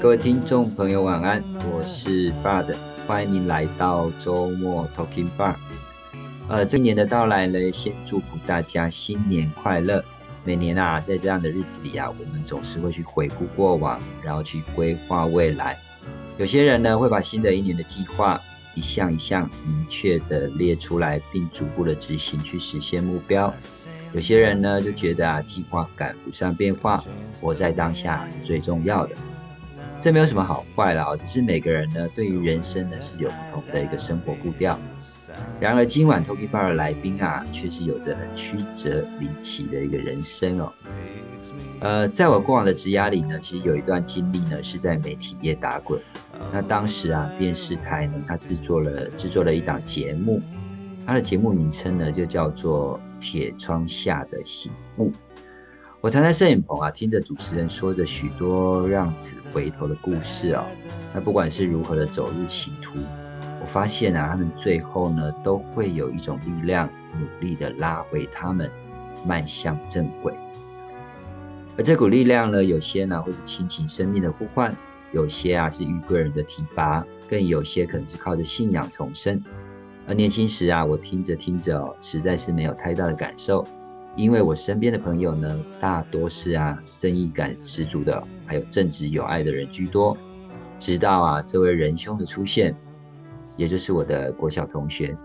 各位听众朋友，晚安，我是 Bud，欢迎您来到周末 Talking Bar。呃，这一年的到来呢，先祝福大家新年快乐。每年啊，在这样的日子里啊，我们总是会去回顾过往，然后去规划未来。有些人呢，会把新的一年的计划一项一项明确的列出来，并逐步的执行去实现目标。有些人呢，就觉得啊，计划赶不上变化，活在当下是最重要的。这没有什么好坏了，只是每个人呢，对于人生呢是有不同的一个生活步调。然而今晚 Toki Bar 的来宾啊，却是有着很曲折离奇的一个人生哦。呃，在我过往的职涯里呢，其实有一段经历呢，是在媒体业打滚。那当时啊，电视台呢，它制作了制作了一档节目，它的节目名称呢，就叫做《铁窗下的醒悟》。我常在摄影棚啊，听着主持人说着许多让子回头的故事哦。那不管是如何的走入歧途，我发现啊，他们最后呢，都会有一种力量，努力的拉回他们，迈向正轨。而这股力量呢，有些呢会是亲情生命的呼唤，有些啊是遇贵人的提拔，更有些可能是靠着信仰重生。而年轻时啊，我听着听着，实在是没有太大的感受。因为我身边的朋友呢，大多是啊正义感十足的，还有正直有爱的人居多。直到啊这位仁兄的出现，也就是我的国小同学，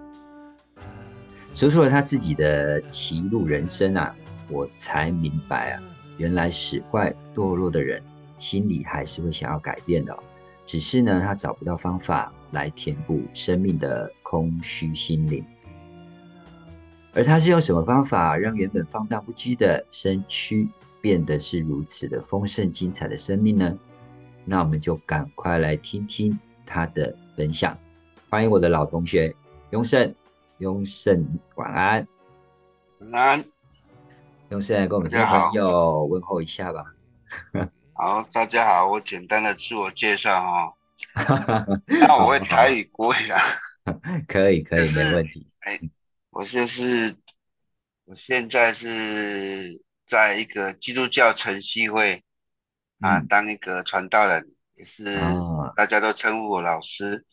说出了他自己的歧路人生啊，我才明白啊，原来使坏堕落的人心里还是会想要改变的，只是呢他找不到方法来填补生命的空虚心灵。而他是用什么方法让原本放荡不羁的身躯变得是如此的丰盛精彩的生命呢？那我们就赶快来听听他的分享。欢迎我的老同学雍盛，雍盛晚安。晚安，雍胜跟我们的朋友问候一下吧。好，大家好，我简单的自我介绍哦。那我会台语国语啊。可以可以，没问题。哎。我现在是，我现在是在一个基督教晨曦会啊，当一个传道人，也是大家都称呼我老师。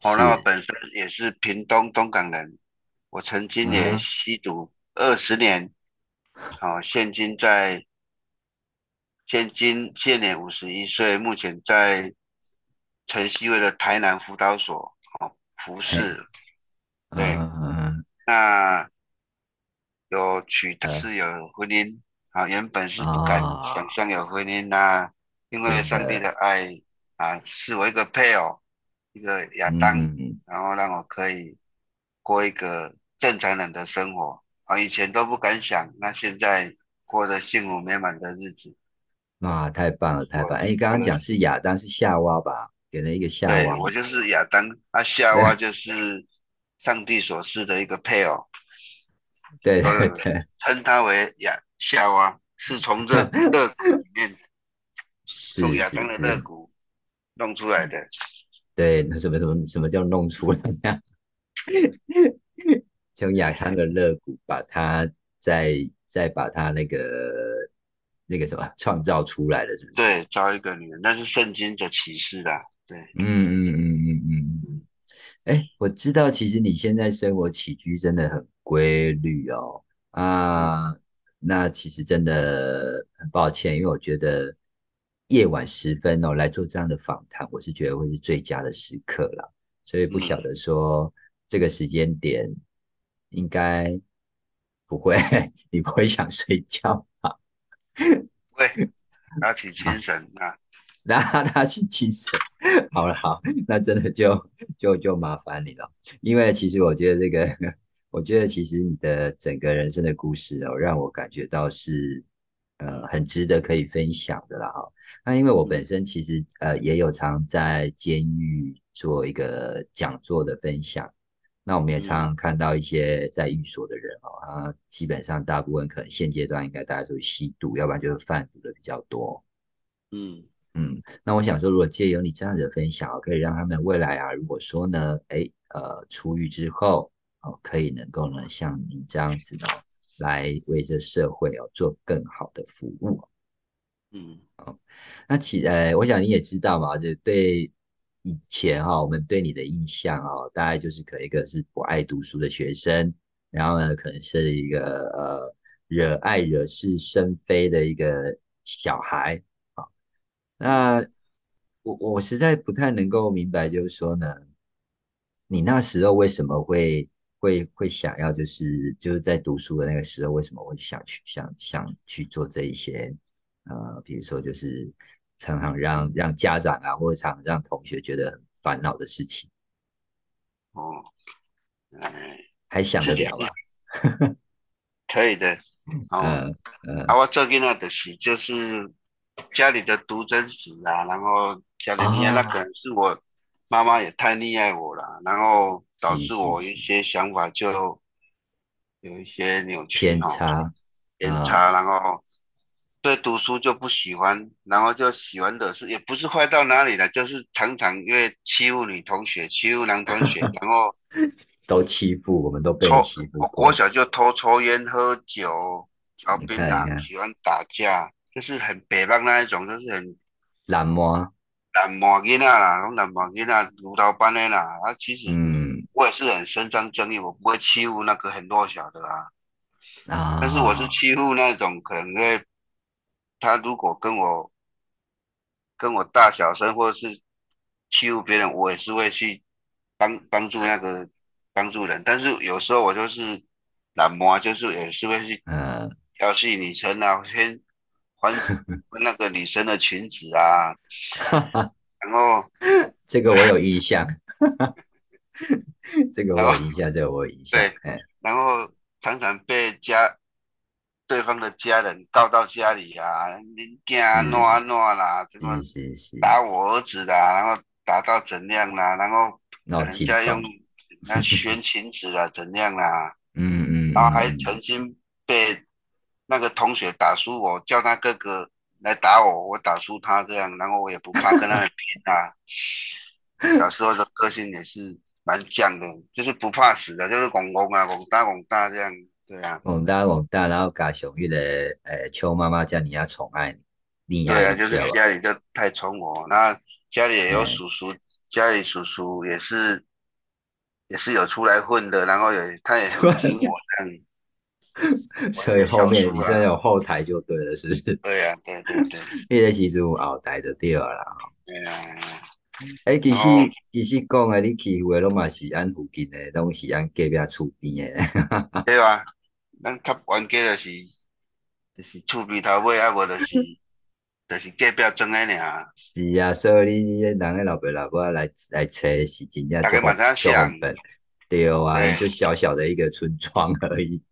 哦，那我本身也是屏东东港人，我曾经也吸毒二十年，好，现今在，现今现年五十一岁，目前在晨曦会的台南辅导所哦服侍，对。那有娶是有婚姻啊，原本是不敢想象有婚姻呐，因为上帝的爱啊，是我一个配偶，一个亚当，然后让我可以过一个正常人的生活啊，以前都不敢想，那现在过得幸福美满的日子，哇，太棒了，太棒！哎，刚刚讲是亚当是夏娃吧？给了一个夏娃，对我就是亚当，啊，夏娃就是。上帝所赐的一个配偶，对对对，称他为亚夏娃，是从这 肋骨里面，从亚当的肋骨弄出来的。对，那什么什么什么叫弄出来呀？从亚当的肋骨把它再再把它那个那个什么创造出来的，是不是？对，招一个女人，那是圣经的启示啦。对，嗯嗯嗯。哎，我知道，其实你现在生活起居真的很规律哦。啊，那其实真的很抱歉，因为我觉得夜晚时分哦来做这样的访谈，我是觉得会是最佳的时刻了。所以不晓得说这个时间点应该不会，你不会想睡觉吧？会，打起精神啊。让他去精神。好了，好，那真的就就就麻烦你了。因为其实我觉得这个，我觉得其实你的整个人生的故事哦，让我感觉到是呃很值得可以分享的啦。哈，那因为我本身其实呃也有常在监狱做一个讲座的分享，那我们也常常看到一些在狱所的人哦，啊，基本上大部分可能现阶段应该大家都是吸毒，要不然就是贩毒的比较多。嗯。嗯，那我想说，如果借由你这样的分享，可以让他们未来啊，如果说呢，哎，呃，出狱之后，哦，可以能够呢，像你这样子呢，来为这社会哦做更好的服务。嗯，好，那其呃，我想你也知道嘛，就对以前哈，我们对你的印象哦，大概就是可能一个是不爱读书的学生，然后呢，可能是一个呃惹爱惹是生非的一个小孩啊。那我我实在不太能够明白，就是说呢，你那时候为什么会会会想要，就是就是在读书的那个时候，为什么会想去想想去做这一些？呃，比如说就是常常让让家长啊，或者常让同学觉得很烦恼的事情，哦，哎，还想得了吗？可以的。哦，啊，我最近那的是就是家里的独生子啊，然后家里面那可能是我妈妈也太溺爱我了，然后导致我一些想法就有一些扭曲偏差，偏差，然后。对读书就不喜欢，然后就喜欢的是，也不是坏到哪里了，就是常常因为欺负女同学、欺负男同学，然后都欺负，我们都被欺负。我小就偷抽烟、喝酒、嚼槟榔，喜欢打架，就是很北方那一种，就是很懒惰、懒惰囡仔啦，拢懒惰囡仔，如刀般的啦。啊，其实嗯，我也是很伸张正义，我不会欺负那个很弱小的啊。啊，但是我是欺负那种可能会。他如果跟我跟我大小声，或者是欺负别人，我也是会去帮帮助那个帮助人。但是有时候我就是懒惰，就是也是会去调戏女生啊，先还 那个女生的裙子啊，然后这个我有印象，这个我有印象，这个我有印象。对，然后常常被家。对方的家人告到家里啊，你家哪哪啦，怎么打我儿子啦，然后打到怎样啦，然后人家用 那宣裙子啊，怎样啦，嗯嗯，然后还曾经被那个同学打输我，叫他哥哥来打我，我打输他这样，然后我也不怕跟他们拼啊。小时候的个性也是蛮犟的，就是不怕死的，就是拱拱啊，拱大拱大这样。对啊，拱大拱大，然后加雄玉的呃邱妈妈叫你要宠爱你，对啊，就是家里就太宠我，那家里也有叔叔，家里叔叔也是也是有出来混的，然后也他也很听我这样，所以后面你现在有后台就对了，是不是？对啊，对对对，你在其实有后台就对了啦。对啊，哎，其实其实讲的，你欺负的拢嘛是按附近的，拢是按隔壁厝边的，对啊。咱较冤家就是就是厝边头尾，啊无就是 就是隔壁庄的尔。是啊，所以你人个老爸老母来来找是真正就很本，对啊，就小小的一个村庄而已。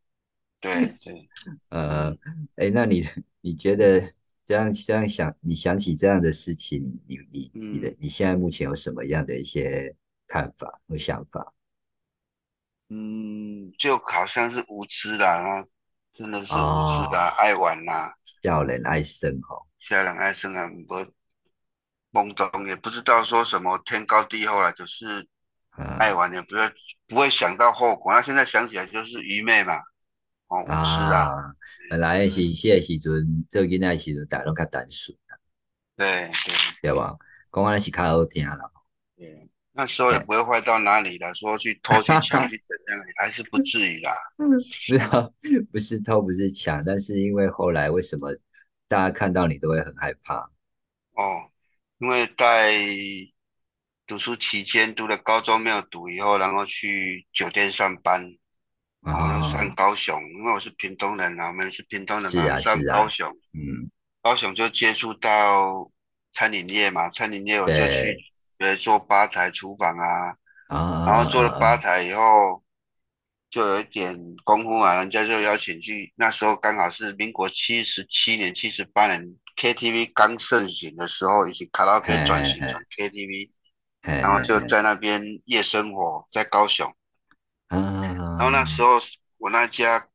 对 对。呃，哎，那你你觉得这样这样想，你想起这样的事情，你你你你的你现在目前有什么样的一些看法和想法？嗯，就好像是无知啦，那真的是无知啦，爱玩啦，笑人爱生吼，笑人爱生啊，不懵懂，也不知道说什么天高地厚啦，就是爱玩，也不会不会想到后果。那现在想起来就是愚昧嘛，哦，无知啊。本来是些时阵做囡仔时阵，大拢较单纯对对对吧？讲安是较好听啦。对。那时候也不会坏到哪里了，说去偷去抢去怎样，还是不至于啦。嗯，是啊，不是偷不是抢，但是因为后来为什么大家看到你都会很害怕？哦，因为在读书期间读了高中没有读，以后然后去酒店上班，然后上高雄，因为我是屏东人啊，我们是屏东人嘛，上高雄，嗯，高雄就接触到餐饮业嘛，餐饮业我就去。对，做吧台厨房啊，然后做了吧台以后，就有一点功夫啊，人家就邀请去。那时候刚好是民国七十七年、七十八年，KTV 刚盛行的时候，以及卡拉 OK 转型成 KTV，然后就在那边夜生活，在高雄。然后那时候我那家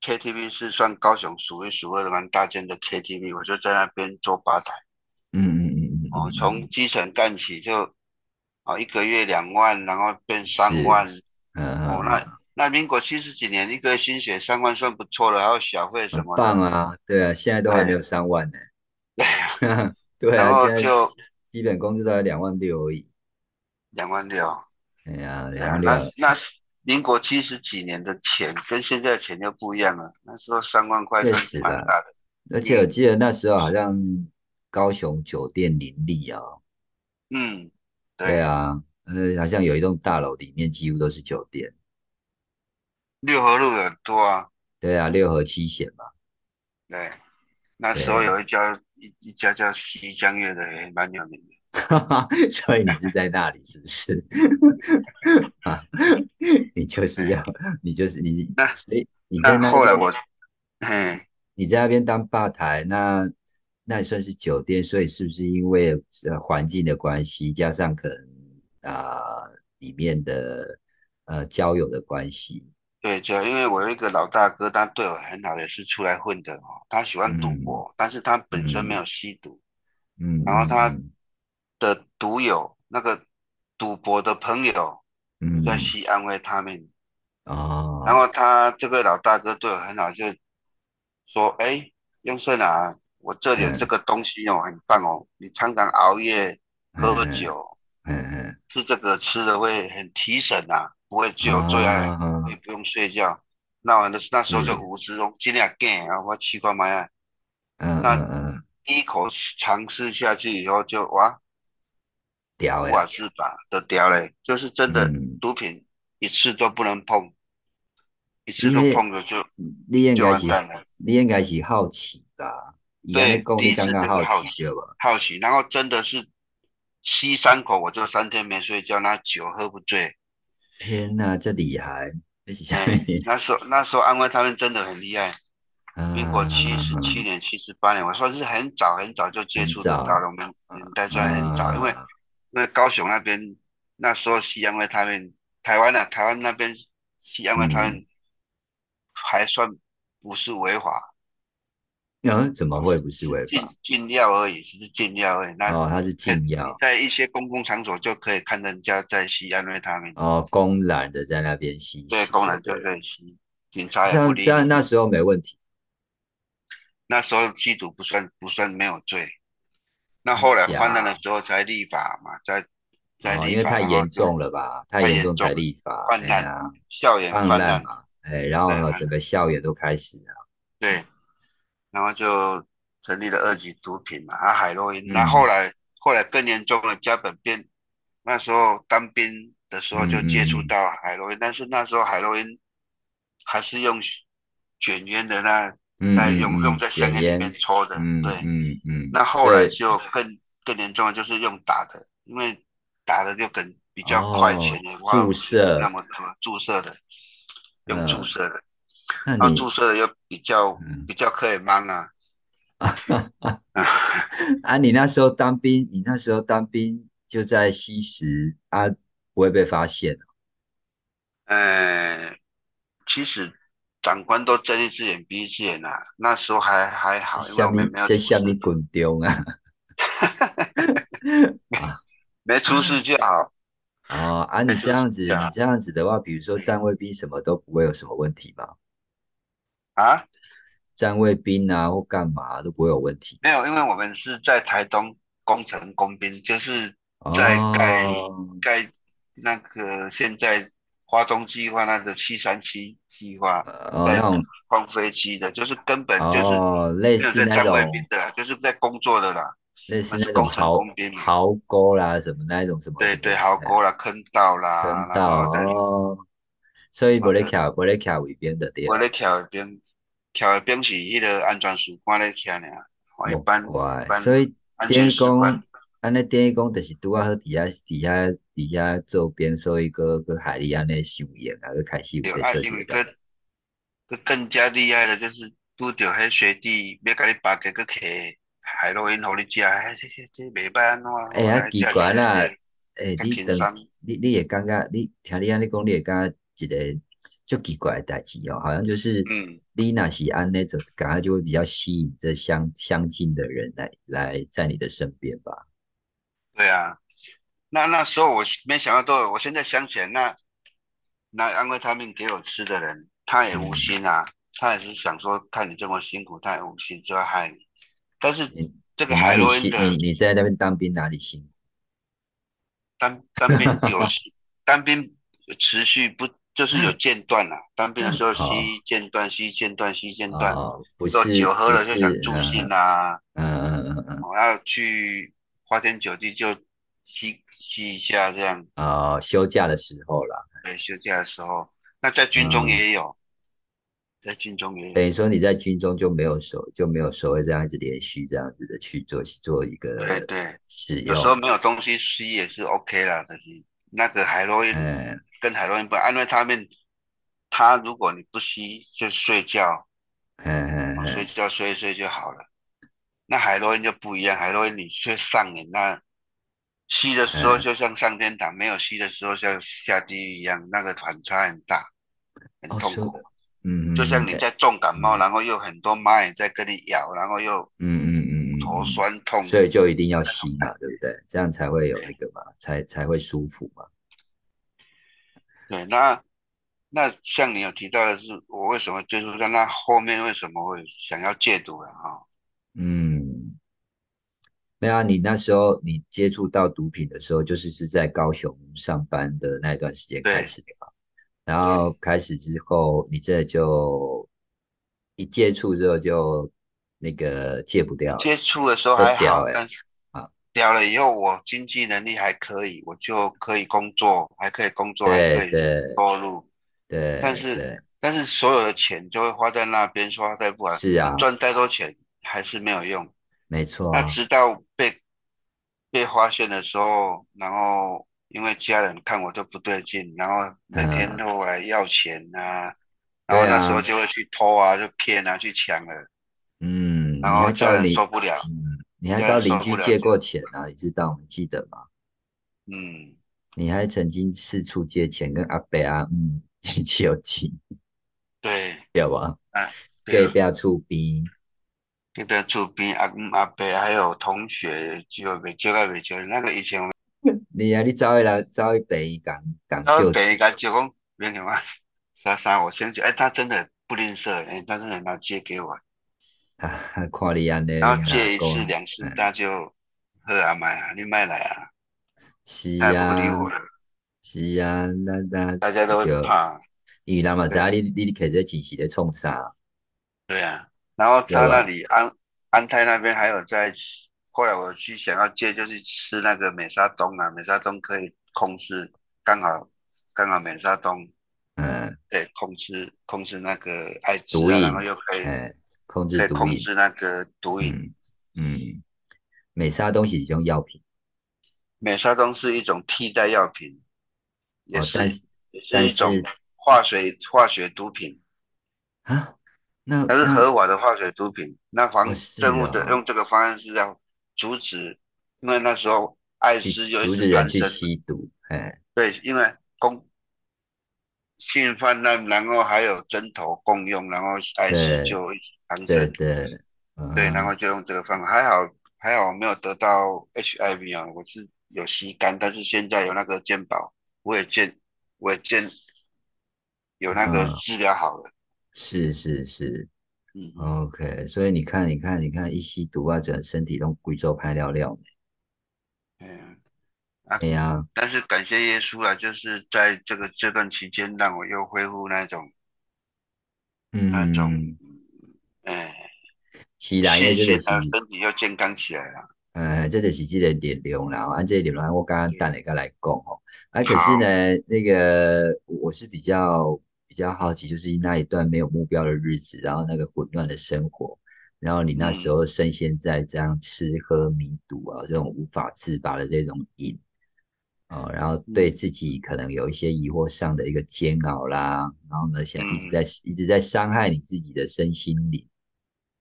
KTV 是算高雄数一数二的蛮大间的 KTV，我就在那边做吧台。嗯嗯嗯。哦，从基层干起就，哦，一个月两万，然后变三万，嗯哦，那那民国七十几年一个月薪水三万算不错了，还有小费什么的。棒啊，对啊，现在都还没有三万呢。对 啊，然后就基本工资都才两万六而已。两万六，哎呀，对啊，两万六，那那是民国七十几年的钱，跟现在的钱就不一样了。那时候三万块确算是实。蛮大的。而且我嗯记得那时候好像高雄酒店林立啊，嗯，对，对啊，呃，好像有一栋大楼里面几乎都是酒店。六合路有很多啊。对啊，六合七贤嘛。对，那时候，有一家一一家叫西江月的，也蛮有名的。所以你是在那里是不是？啊，你就是哎，要，你就是你，那所以你在那那边，后来我，嘿，你在那边当吧台，那那也算是酒店，所以是不是因为呃环境的关系，加上可能啊、里面的呃交友的关系，对，就因为我有一个老大哥，他对我很好，也是出来混的哦。他喜欢赌嗯。博，但是他本身没嗯有吸毒，嗯。然后他嗯的赌友那个赌博的朋友有在西安慰他们，嗯哦，然后他这个老大哥对我很好，就说：“哎，用胜啊，我这里有这嗯个东西哦，很棒哦，你常常熬夜喝个酒，嗯嗯吃这个吃的会很提神啊，不会只有最爱，也啊，不用睡觉。”那我的那时候就是，五十种尽量干，然后我去过买啊，嗯。那一口尝试下去以后就哇。屌呀，无法自拔的屌嘞，就是真的嗯。毒品一次都不能碰，一次都，碰了就就你应该是，完蛋了。你应该是好奇吧？对，第一次这个感觉好好奇，奇对吧？好奇，然后真的是吸三口我就三天没睡觉，那酒喝不醉。天哪，这厉害！那时候那时候安徽他们真的很厉害。民国七十七嗯，年、七十八年，我算是很早很早就接很触得到了，早，我们年代算很早，因为啊，因为高雄那边那时候西安卫他们台湾啊，台湾那边西安卫他嗯，们还算不是违法，嗯，怎么哦，会不是违禁法？禁药而已，只是禁药而已。那哦，他是禁药，在一些公共场所就可以看人家在吸安慰他们，哦，公然的在那边吸对，食公然就就对了。可以吸，警察也不理这样，理。那时候没问题，那时候吸毒不算不算没有罪，那真后来泛滥的假？时候才立法嘛，在在哦，因立法，为太严重了吧？太太严重才立法，泛滥，啊，校园泛泛滥，滥嘛，哎，然后，呢，整个校园都开始了，对，然后就成立了二级毒品嘛，啊，海洛因，那后嗯来后来更严重了，加本变，那时候当兵的时候嗯就接触嗯到海洛因，但是那时候海洛因还是用卷烟的那，嗯在用用在香烟里，面抽的，嗯对，嗯嗯，那后来就更更严重的就是用打的，因为打的就更比较快，钱注射。那，么多，注射的，用注嗯，射的，那然后注，射的又比较嗯，比较可以忙啊，啊，啊，你那时候当兵，你那时候当兵就在吸食啊，不会被发现哦呃，其实长官都睁一只眼闭一只眼啊，那时候还还好，因为我们没有在下面滚丢啊 啊！没出事就好，哦啊，你这样子，你这样子的话，比如说站卫兵什么都不会有什么问题吧？啊，站卫兵啊或干嘛都不会有问题。没有，因为我们是在台东工程工兵，就是在盖哦盖那个现在华东计划那个七三七计划，哦，那在种放飞机的，就是根本就是哦，类似那在站卫兵种的啦，就是在工作的啦，类似那种壕壕沟啦，什么那一种什么对对，壕沟啦、坑道啦，坑道哦，所以不然后就咧徛不咧徛围边的对啊，我咧徛那边，徛那边是迄个安全士官咧徛尔，哦，一莫般一怪，般所以安全士官，讲，安尼等于讲，就是拄啊好伫遐伫遐伫遐做边，所以个个海里安尼受用啊，个开始有对啊，咧做因为个更加厉害的就是拄着迄学弟要甲你扒个个摕海洛因互你食，哎，这这这袂歹安怎？哎呀，奇怪啦，食诶，较你等。你你会感觉，你听你安尼讲，你会感觉一个就奇怪的代志哦，好像就是嗯，你若是安尼，就感觉就会比较吸引这相相近的人来来在你的身边吧。对啊，那那时候我没想到都有，我现在想起来，那那安慰他命给我吃的人，他也无嗯，心啊，他也是想说看你这么辛苦，他也无心就要害你。但是你这个海洛因的，你你在那边当兵哪里辛苦？当当兵有 当兵持续不就是有间断啊？当兵的时候吸间断，吸间断，吸间断，不是酒喝了就想助兴啊，嗯嗯嗯嗯，我要去花天酒地就吸吸一下这样。哦，休假的时候啦。对，休假的时候，那在军中也有。在军中也有等于说你在军中就没有手就没有所谓这样子连续这样子的去做做一个对对使用，有时候没有东西吸也是 OK 啦，这些那个海洛因跟海洛因不，因为他们他如果你不吸就睡觉，嗯嗯睡觉睡一睡就好了。那海洛因就不一样，海洛因你却上瘾，那吸的时候就像上天堂，没有吸的时候像下地狱一样，那个反差很大，很痛苦。嗯，就像你在重感冒，然后又很多蚂蚁在跟你咬，然后又嗯嗯嗯头酸痛，所以就一定要吸嘛，对不对？这样才会有那个嘛，才才会舒服嘛。对，那那像你有提到的是，我为什么接触到那后面为什么会想要戒毒了哈？嗯，没有，你那时候你接触到毒品的时候，就是是在高雄上班的那一段时间开始的嘛。然后开始之后，你这就一接触之后就那个戒不掉。接触的时候还好，但是啊，掉了以后我经济能力还可以，我就可以工作，还可以工作，还可以收入。对。但是但是所有的钱就会花在那边，花在不管是啊，赚再多钱还是没有用。没错。那直到被被发现的时候，然后。因为家人看我都不对劲，然后每天都来要钱啊，然后那时候就会去偷啊，就骗啊，去抢了。嗯，然后家人受不了。嗯，你还到邻居借过钱啊？你知道你记得吗？嗯，你还曾经四处借钱跟阿伯啊，嗯，亲戚有钱。对，对吧？啊，对，不要出兵。对，不要出兵。阿阿伯还有同学就没借个没借，那个以前。你啊，你找一来找一杯讲讲就。找一讲就讲，别讲啊，莎莎，我先去。哎，他真的不吝啬，哎，他真的拿借给我。啊，看你安尼。然后借一次两次，他就喝啊买啊，你买来啊。是啊。他不理我了。是啊，那那。大家都会怕。伊人嘛知影你你摕这钱是咧创啥？对啊，然后他那里安安泰那边还有在。后来我去想要借，就是吃那个美沙酮啊，美沙酮可以控制，刚好刚好美沙酮，嗯，对，控制控制那个艾滋，然后又可以控制毒控制那个毒瘾，嗯，美沙酮是一种药品，美沙酮是一种替代药品，也是也是一种化学化学毒品。啊，那它是合法的化学毒品，那防政府的用这个方案是要。阻止，因为那时候艾滋就一直产生。吸毒，哎，对，因为公性泛滥，然后还有针头共用，然后艾滋就产生。对对对，然后就用这个方法，还好还好没有得到 HIV 啊，我是有吸干，但是现在有那个健保，我也健我也健有那个治疗好了。是是是。嗯，OK，所以你看，你看，你看，一吸毒啊，整身体都贵州拍尿尿呢。嗯，对呀。但是感谢耶稣了，就是在这个这段期间，让我又恢复那种，嗯，那种，哎，起来，这就是身体又健康起来了。嗯，这就是这个力量啦。按这个力量，我刚刚等你个来讲哦。啊，可是呢，那个我是比较。比较好奇，就是那一段没有目标的日子，然后那个混乱的生活，然后你那时候深陷在这样吃喝迷赌啊，这种无法自拔的这种瘾啊，然后对自己可能有一些疑惑上的一个煎熬啦，然后呢，想一直在一直在伤害你自己的身心灵，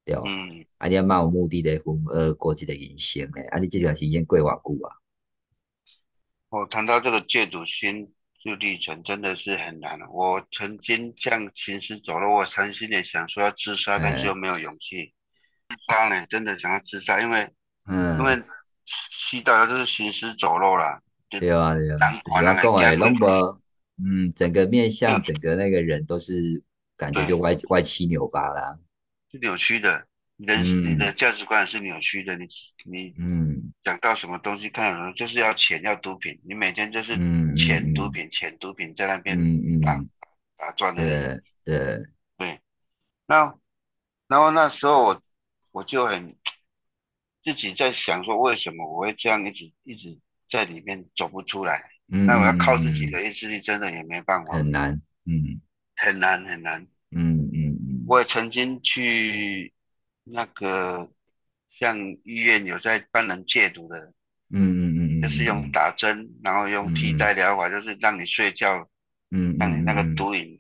对吧？嗯，啊，你要漫无目的的混呃过去的人生诶，啊，你这段时间过偌久啊？我谈到这个戒赌心。这历程真的是很难了。我曾经像行尸走肉，我曾经也想说要自杀，但是又没有勇气。自杀呢，真的想要自杀，因为，嗯，因为吸到就是行尸走肉了。对啊，对啊。不要讲诶，拢无，嗯，整个面相，整个那个人都是感觉就歪歪七扭八啦，是扭曲的。人你的价值观是扭曲的，你你嗯，讲到什么东西，看到什么就是要钱要毒品，你每天就是钱毒品钱毒品在那边打打转的，对对。对，那然后那时候我我就很自己在想说，为什么我会这样一直一直在里面走不出来？那我要靠自己的意志力，真的也没办法，很难，嗯，很难很难，嗯嗯嗯，我也曾经去。那个像医院有在帮人戒毒的，嗯嗯嗯就是用打针，然后用替代疗法，就是让你睡觉，嗯，让你那个毒瘾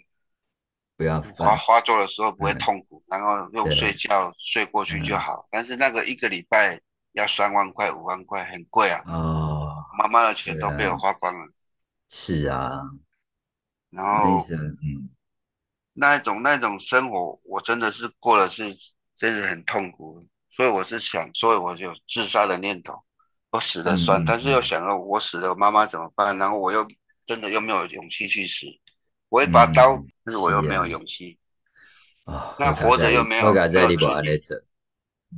不要发发作的时候不会痛苦，然后用睡觉睡过去就好。但是那个一个礼拜要三万块五万块，很贵啊。哦，妈妈的钱都被我花光了。是啊，然后嗯，那一种那种生活，我真的是过的是。真是很痛苦，所以我是想，所以我就自杀的念头，我死了算，但是又想到我死了，妈妈怎么办？然后我又真的又没有勇气去死，我一把刀，但是我又没有勇气，啊，那活着又没有，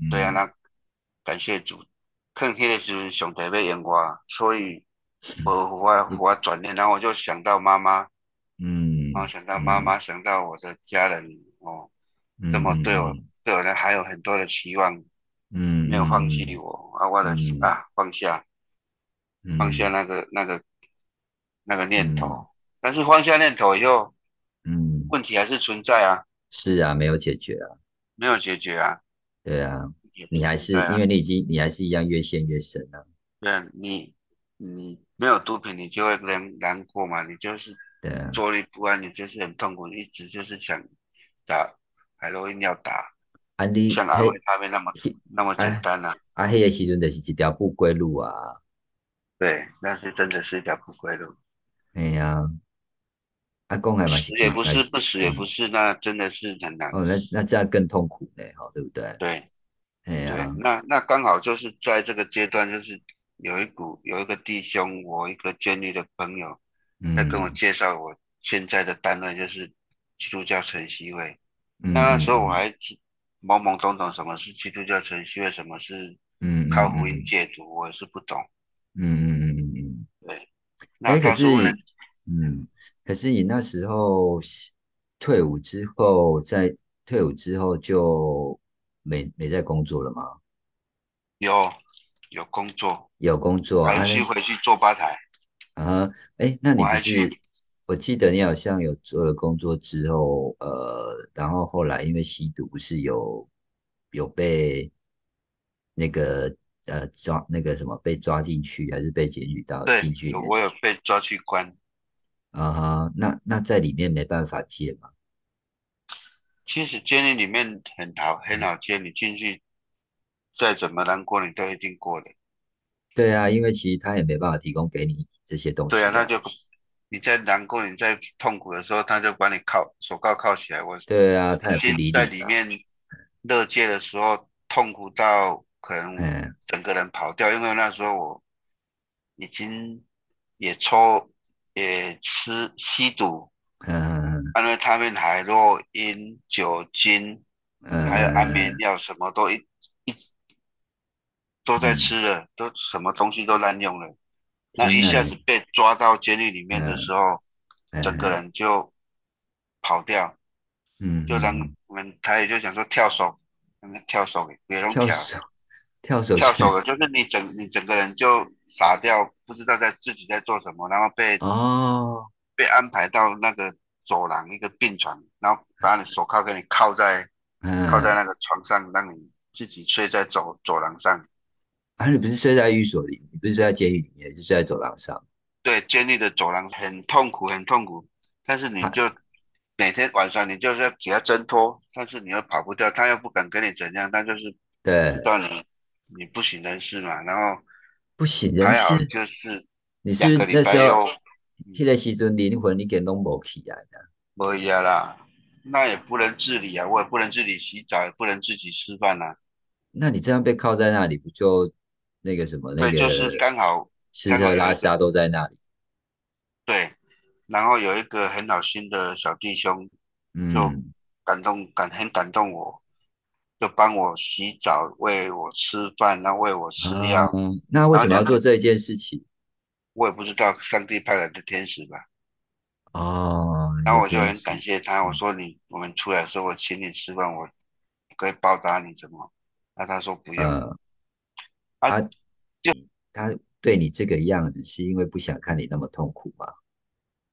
对啊，那感谢主，看起来是上帝要援我，所以我我我转念，然后我就想到妈妈，嗯，然后想到妈妈，想到我的家人，哦，这么对我。对我呢还有很多的期望，嗯，没有放弃我啊，为了啊放下，放下那个那个那个念头，但是放下念头以后，嗯，问题还是存在啊，是啊，没有解决啊，没有解决啊，对啊，你还是因为你已经你还是一样越陷越深啊，对啊，你你没有毒品，你就会难难过嘛，你就是对坐立不安，你就是很痛苦，一直就是想打海洛因要打。啊，你像阿伟他们那么那么简单啊？啊，迄个时阵就是一条不归路啊。对，那是真的是一条不归路。哎呀，阿公还蛮死也不是，不死也不是，那真的是很难。哦，那那这样更痛苦呢，哈，对不对？对，哎呀，那那刚好就是在这个阶段，就是有一股有一个弟兄，我一个监狱的朋友，在跟我介绍我现在的单位，就是基督教晨曦会。那那时候我还。懵懵懂懂，什么是基督教程序？什么是嗯靠福音戒毒？我也是不懂。嗯嗯嗯嗯嗯，对。哎，可是嗯，可是你那时候退伍之后，在退伍之后就没没在工作了吗？有有工作，有工作，还是回去做吧台。啊，哎，那你不是？我记得你好像有做了工作之后，呃，然后后来因为吸毒，不是有有被那个呃抓那个什么被抓进去，还是被检举到进去？我有被抓去关。啊哈，那那在里面没办法戒吗？其实监狱里面很好很好戒，你进去再怎么难过，你都一定过的。对啊，因为其实他也没办法提供给你这些东西。对啊，那就。你在难过、你在痛苦的时候，他就把你铐手铐铐起来。我对啊，他也不理你。在里面乐界的时候，痛苦到可能整个人跑掉，因为那时候我已经也抽也吃吸毒，嗯，因为他们海洛因、酒精，嗯，还有安眠药，什么都一一都在吃了，都什么东西都滥用了。那一下子被抓到监狱里面的时候，整个人就跑掉，嗯，就让我们他也就想说跳手，那个跳手给别人跳，跳手跳手。的，就是你整你整个人就傻掉，不知道在自己在做什么，然后被哦。被安排到那个走廊一个病床，然后把你手铐给你铐在铐在那个床上，让你自己睡在走走廊上。啊，你不是睡在寓所里，你不是睡在监狱里面，是睡在走廊上。对，监狱的走廊很痛苦，很痛苦。但是你就每天晚上，你就是要给他挣脱，但是你又跑不掉，他又不敢跟你怎样，他就是对，让你你不省人事嘛。然后不省人事，还有就是你是那时候，那个时阵灵魂你给弄不起来的，没呀啦，那也不能自理啊，我也不能自己洗澡，也不能自己吃饭啊。那你这样被铐在那里，不就？那个什么，那个就是刚好吃喝拉撒都在那里。对，然后有一个很好心的小弟兄，就感动感很感动我，就帮我洗澡，喂我吃饭，然后喂我吃药。那为什么要做这件事情？我也不知道，上帝派来的天使吧。哦，然后我就很感谢他，我说你我们出来的时候，我请你吃饭，我可以报答你什么？那他说不用。他就他对你这个样子，是因为不想看你那么痛苦吗？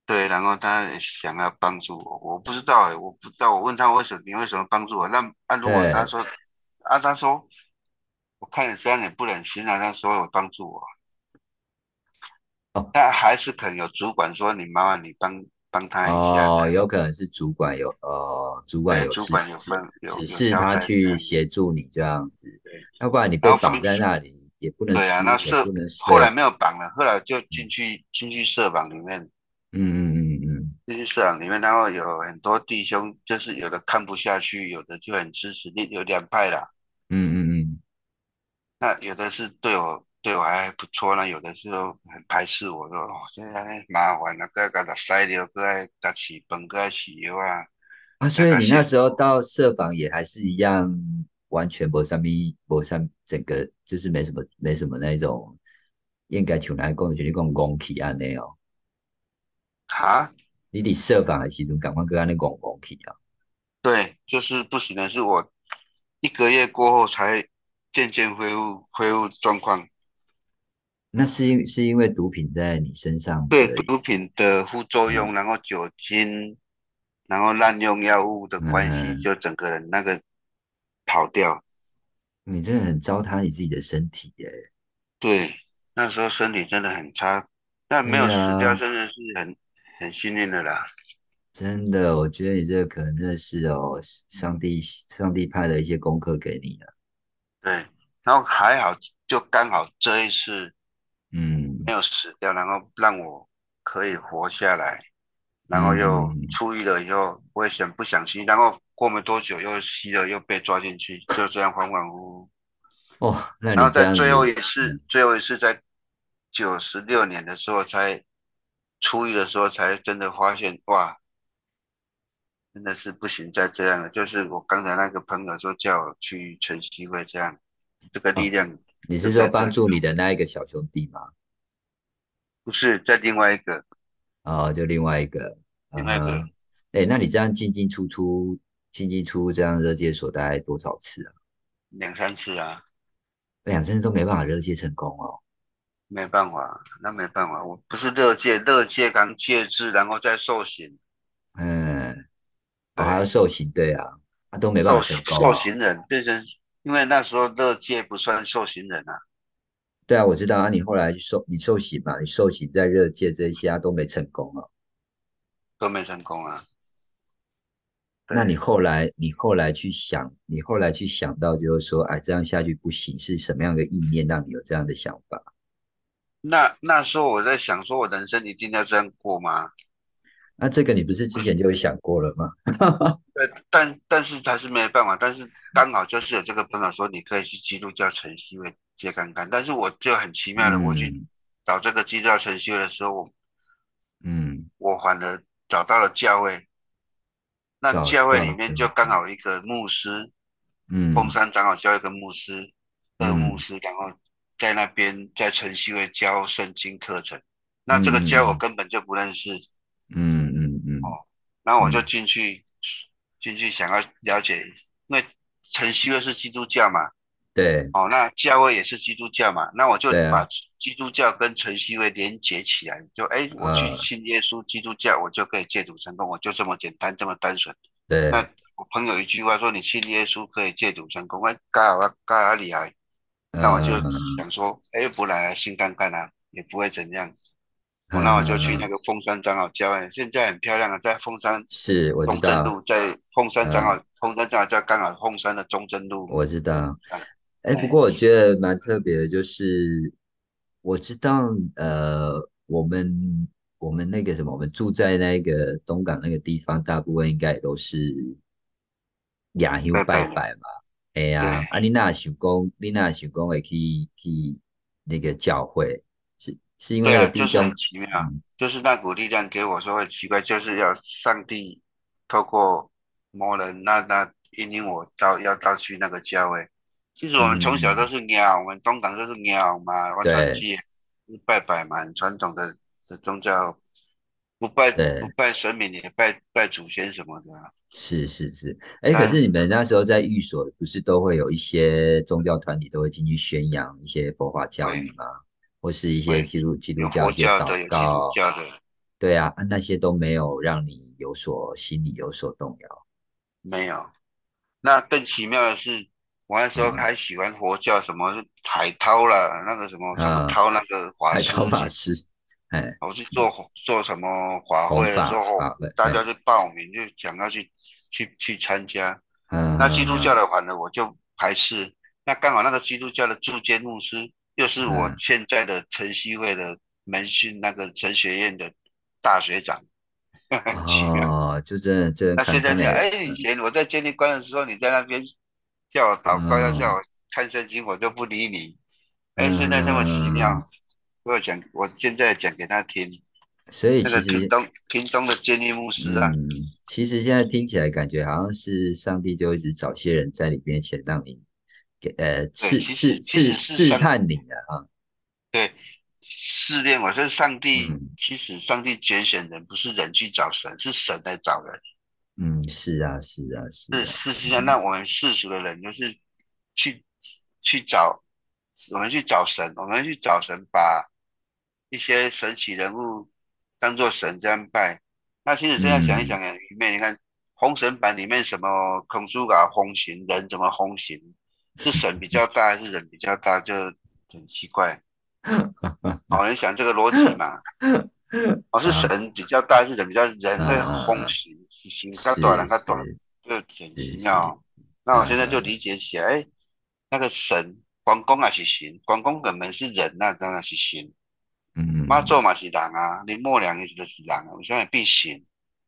对，然后他想要帮助我，我不知道哎，我不知道。我问他为什么，你为什么帮助我？那那如果他说，啊，他说，我看你这样也不忍心啊，他说有帮助我。哦，但还是可能有主管说你妈妈，你帮帮他一下。哦，有可能是主管有，呃，主管有主管有分有指示他去协助你这样子。对，要不然你被绑在那里也不能对啊，那社后来没有绑了，后来就进去进去社绑里面。嗯嗯嗯嗯，进去社长里面，然后有很多弟兄，就是有的看不下去，有的就很支持，有两派啦。嗯嗯嗯，那有的是对我对我还不错，那有的是很排斥我，说哦现在麻烦了，该给他塞掉，该他起本，该起油啊。啊，所以你那时候到社房也还是一样，完全没上面没上整个就是没什么没什么那种应该像来讲就是你讲公气安尼哦。啊！你得设防的时阵，赶快跟他那讲讲去啊。对，就是不行的，是我一个月过后才渐渐恢复恢复状况。那是因是因为毒品在你身上？对，毒品的副作用，然后酒精，然后滥用药物的关系，就整个人那个跑掉。你真的很糟蹋你自己的身体耶。对，那时候身体真的很差，但没有死掉，真的是很。很幸运的啦，真的，我觉得你这个可能真的是哦，上帝上帝派了一些功课给你了。对，然后还好，就刚好这一次，嗯，没有死掉，然后让我可以活下来，然后又出狱了以后，我也想不想去，然后过没多久又吸了，又被抓进去，就这样恍恍惚惚。哦，然后在最后一次，最后一次在九十六年的时候才。初一的时候才真的发现，哇，真的是不行再这样了。就是我刚才那个朋友说叫我去晨曦会这样，这个力量。你是说帮助你的那一个小兄弟吗？不是，在另外一个。哦，就另外一个。另外一个。哎，那你这样进进出出、进进出这样热界所大概多少次啊？两三次啊。两三次都没办法热界成功哦。没办法，那没办法，我不是热界，热界刚戒治，然后再受刑。嗯，我还要受刑，对啊，他都没办法成功。受刑人变成，因为那时候热界不算受刑人啊。对啊，我知道啊，你后来受你受刑嘛，你受刑在热界这些啊都没成功啊，都没成功啊。那你后来，你后来去想，你后来去想到就是说，哎，这样下去不行，是什么样的意念让你有这样的想法？那那时候我在想，说我人生一定要这样过吗？那这个你不是之前就有想过了吗？对，但但是还是没办法。但是刚好就是有这个朋友说，你可以去基督教晨曦会接看看。但是我就很奇妙的，我去找这个基督教晨曦会的时候，嗯，我反而找到了教会。那教会里面就刚好一个牧师，嗯，凤山长老教一个牧师，二牧师，然后。在那边在晨曦会教圣经课程，那这个教我根本就不认识，嗯嗯嗯，哦，然后我就进去进去想要了解，因为晨曦会是基督教嘛，对，哦，那教会也是基督教嘛，那我就把基督教跟晨曦会连接起来，就哎，我去信耶稣基督教，我就可以戒毒成功，我就这么简单，这么单纯。对，那我朋友一句话说，你信耶稣可以戒毒成功，我干啊嘎啊厉害。那我就想说，哎，不来心干干啊，也不会怎样。那我就去那个凤山长老教会，现在很漂亮啊，在凤山是，我知道，路在凤山长老，凤山长老在刚好凤山的中正路。我知道。哎，不过我觉得蛮特别的，就是我知道，呃，我们我们那个什么，我们住在那个东港那个地方，大部分应该也都是雅修拜拜嘛。哎呀，啊，你那想讲，你那想讲会去去那个教会，是是因为就是很奇妙，就是那股力量给我说很奇怪，就是要上帝透过某人，那那引领我到要到去那个教会。其实我们从小都是鸟，我们东港都是鸟嘛，我传记拜拜嘛，很传统的的宗教，不拜不拜神明也拜拜祖先什么的。是是是，哎，可是你们那时候在寓所，不是都会有一些宗教团体都会进去宣扬一些佛法教育吗？或是一些基督基督教的祷告？对啊，那些都没有让你有所心里有所动摇。没有，那更奇妙的是，我那时候还喜欢佛教，什么海涛啦，那个什么什么涛那个法师。法师。哎，我去做做什么法会的时候，大家就报名，就想要去去去参加。嗯，那基督教的反正我就排斥。那刚好那个基督教的驻监牧师，又是我现在的晨曦会的门训那个神学院的大学长。哦，就这这。那现在讲，哎，以前我在监狱关的时候，你在那边叫我祷告，要叫我看圣经，我就不理你。哎，现在这么奇妙。我讲，我现在讲给他听。所以其实屏东屏东的监狱牧师啊，其实现在听起来感觉好像是上帝就一直找些人在你面前让你给呃试试试试探你的啊。对，试炼我。说上帝其实上帝拣选人，不是人去找神，是神来找人。嗯，是啊，是啊，是。是事实上，那我们世俗的人就是去去找。我们去找神，我们去找神，把一些神奇人物当做神这样拜。那其实这样想一想，里面你看《封神榜》里面什么孔叔啊封神，人怎么封神？是神比较大还是人比较大？就很奇怪。哦，你想这个逻辑嘛？哦，是神比较大是人比较？人会封神，神较短，人较短，就很奇妙。那我现在就理解起来，哎，那个神。关公也是神，关公根本是人那当然是神。嗯嗯，妈祖嘛是人啊，林默娘也是是人，我现在变神。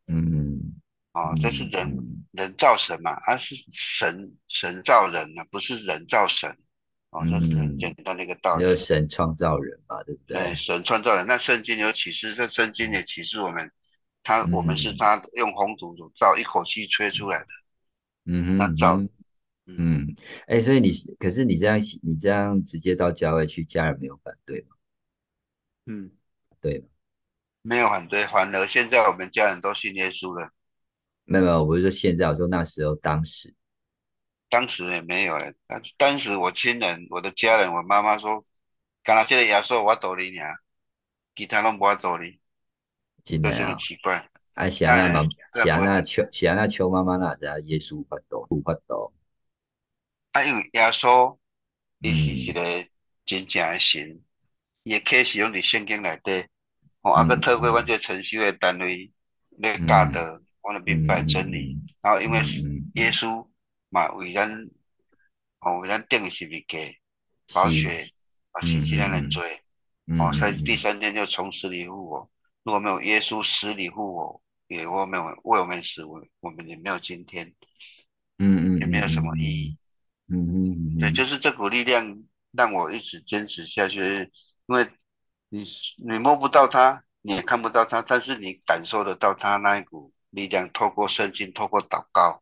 嗯嗯，哦，这是人人造神嘛，而是神神造人呢，不是人造神。哦，这是很简单的一个道理。有神创造人嘛，对不对？对，神创造人。那圣经有启示，这圣经也启示我们，他我们是他用红土造一口气吹出来的。嗯哼，那造。嗯，哎，所以你可是你这样你这样直接到郊外去，家人没有反对吗？嗯，对没有反对，反而现在我们家人都信耶稣了。没有没有，我不是说现在，我说那时候当时，当时也没有了。但是当时我亲人、我的家人、我妈妈说，刚才这个耶稣我走你呀，其他拢不我走你，真的啊，奇怪。啊，是啊，妈，是啊，那秋，是啊，那秋妈妈那只耶稣发度，发度。啊，因为耶稣，伊是一个真正的神，伊的启示拢伫圣经内底。哦，啊，个透过阮这程序的单位咧教导，我来明白真理。然后因为耶稣嘛，为咱，哦，为咱定十字架，宝血，啊，洗洗咱的罪。哦，在第三天就从死里复活。如果没有耶稣死里复活，也我们为我们死，我我们也没有今天。嗯嗯，也没有什么意义。嗯嗯，对，就是这股力量让我一直坚持下去，因为你你摸不到它，你也看不到它，但是你感受得到它那一股力量，透过圣经，透过祷告，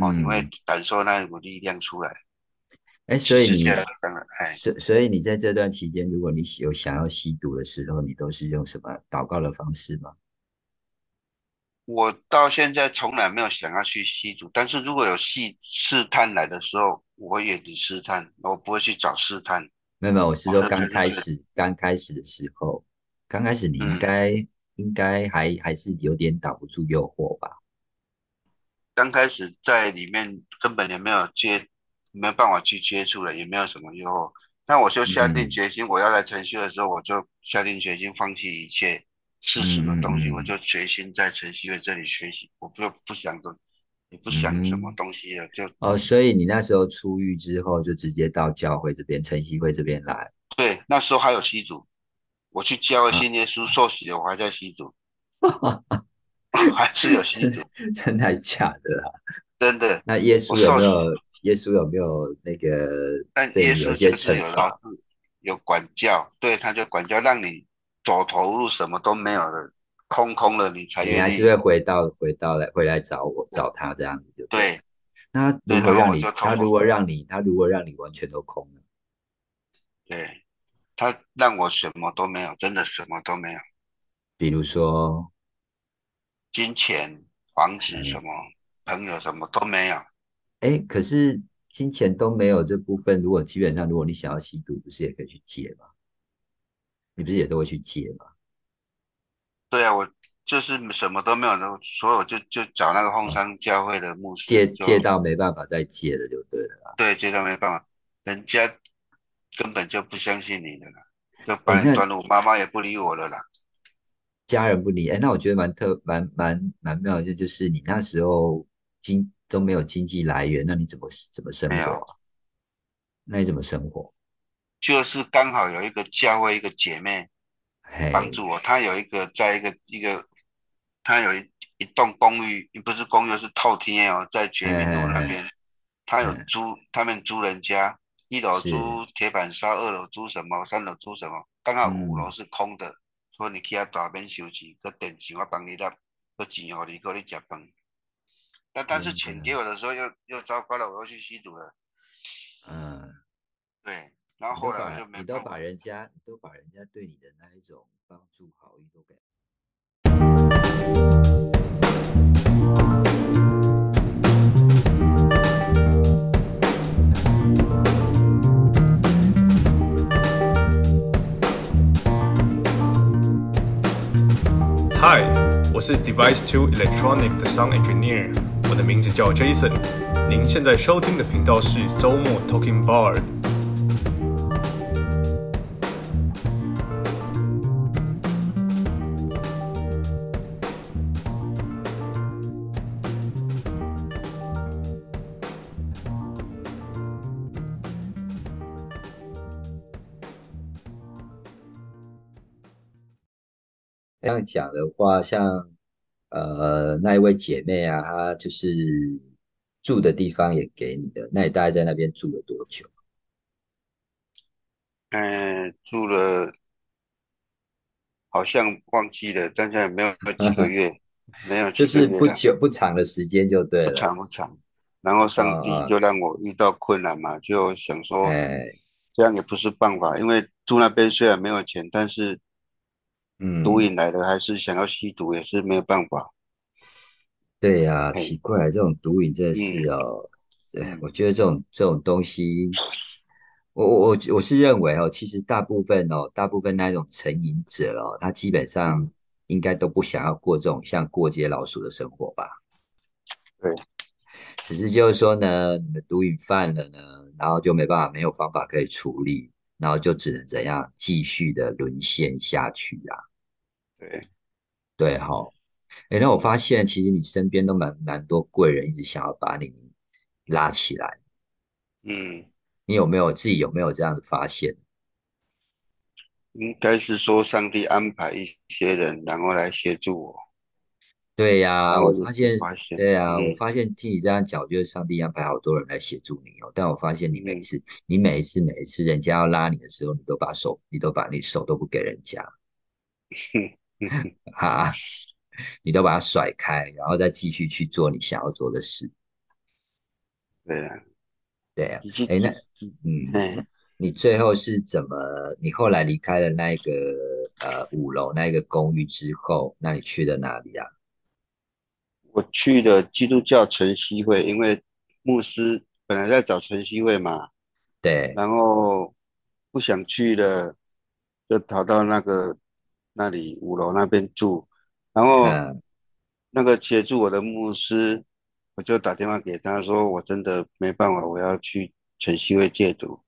哦，你会感受那一股力量出来。哎，所以你，所所以你在这段期间，如果你有想要吸毒的时候，你都是用什么祷告的方式吗？我到现在从来没有想要去吸毒，但是如果有试试探来的时候，我会远离试探，我不会去找试探。没有没有，我是说刚开始刚开始的时候，刚开始你应该应该还还是有点挡不住诱惑吧？刚开始在里面根本也没有接，没有办法去接触了，也没有什么诱惑。那我就下定决心，我要来晨修的时候，我就下定决心放弃一切。是什么东西，我就决心在晨曦会这里学习，我不不想着，也不想什么东西了，就哦，所以你那时候出狱之后，就直接到教会这边晨曦会这边来。对，那时候还有吸毒，我去教会信耶稣受洗了，我还在吸毒，还是有吸毒，真的假的啦？真的。那耶稣有没有？耶稣有没有那个？但耶稣就是有老师有管教，对，他就管教让你。走投入什么都没有了，空空了，你才你还是会回到回到来回来找我找他这样子就对，那如何让你？他如果让你？他如果让你完全都空了？对，他让我什么都没有，真的什么都没有。比如说，金钱、房子什么，朋友什么都没有。哎，可是金钱都没有这部分，如果基本上，如果你想要吸毒，不是也可以去借吗？你不是也都会去借吗？对啊，我就是什么都没有，然所有就就找那个红山教会的牧师借借到没办法再借了，就对了。对，借到没办法，人家根本就不相信你的了，就把你端路，妈妈也不理我了啦。家人不理，哎，那我觉得蛮特蛮蛮蛮妙的，就是你那时候经都没有经济来源，那你怎么怎么生活？那你怎么生活？就是刚好有一个教会一个姐妹帮助我，她有一个在一个一个，她有一一栋公寓，不是公寓是透天哦，在全民路那边，她有租，他们租人家，一楼租铁板烧，二楼租什么，三楼租什么，刚好五楼是空的。说你去遐大边收钱，搁电钱我帮你拿，搁钱互你，搁你食饭。但但是钱给我的时候又又糟糕了，我要去吸毒了。嗯，对，然后后来就没。你都把人家，都把人家对你的那一种帮助好意都给。我是 Device Two Electronic 的 Sound Engineer，我的名字叫 Jason。您现在收听的频道是周末 Talking Bar。这样讲的话，像呃那一位姐妹啊，她就是住的地方也给你的，那你大概在那边住了多久？嗯，住了好像忘记了，但是没有几个月，没有就是不久不长的时间就对了，不长不长。然后上帝就让我遇到困难嘛，就想说，哎，这样也不是办法，因为住那边虽然没有钱，但是。毒瘾来了，还是想要吸毒，也是没有办法。对呀，奇怪，这种毒瘾真的是哦，我觉得这种这种东西，我我我我是认为哦，其实大部分哦，大部分那种成瘾者哦，他基本上应该都不想要过这种像过街老鼠的生活吧？对，只是就是说呢，你的毒瘾犯了呢，然后就没办法，没有方法可以处理，然后就只能怎样继续的沦陷下去啊？对，对，好，哎，那我发现其实你身边都蛮蛮多贵人，一直想要把你拉起来。嗯，你有没有自己有没有这样的发现？应该是说上帝安排一些人，然后来协助我。对呀，我发现，对呀，我发现听你这样讲，就是上帝安排好多人来协助你哦。但我发现你每次，你每一次，每一次人家要拉你的时候，你都把手，你都把你手都不给人家。哈，你都把它甩开，然后再继续去做你想要做的事。对啊，对啊。哎，那嗯，你最后是怎么？你后来离开了那个呃五楼那个公寓之后，那你去了哪里啊？我去的基督教晨曦会，因为牧师本来在找晨曦会嘛。对。然后不想去了，就逃到那个。那里五楼那边住，然后那个协助我的牧师，我就打电话给他说，我真的没办法，我要去晨曦会戒毒，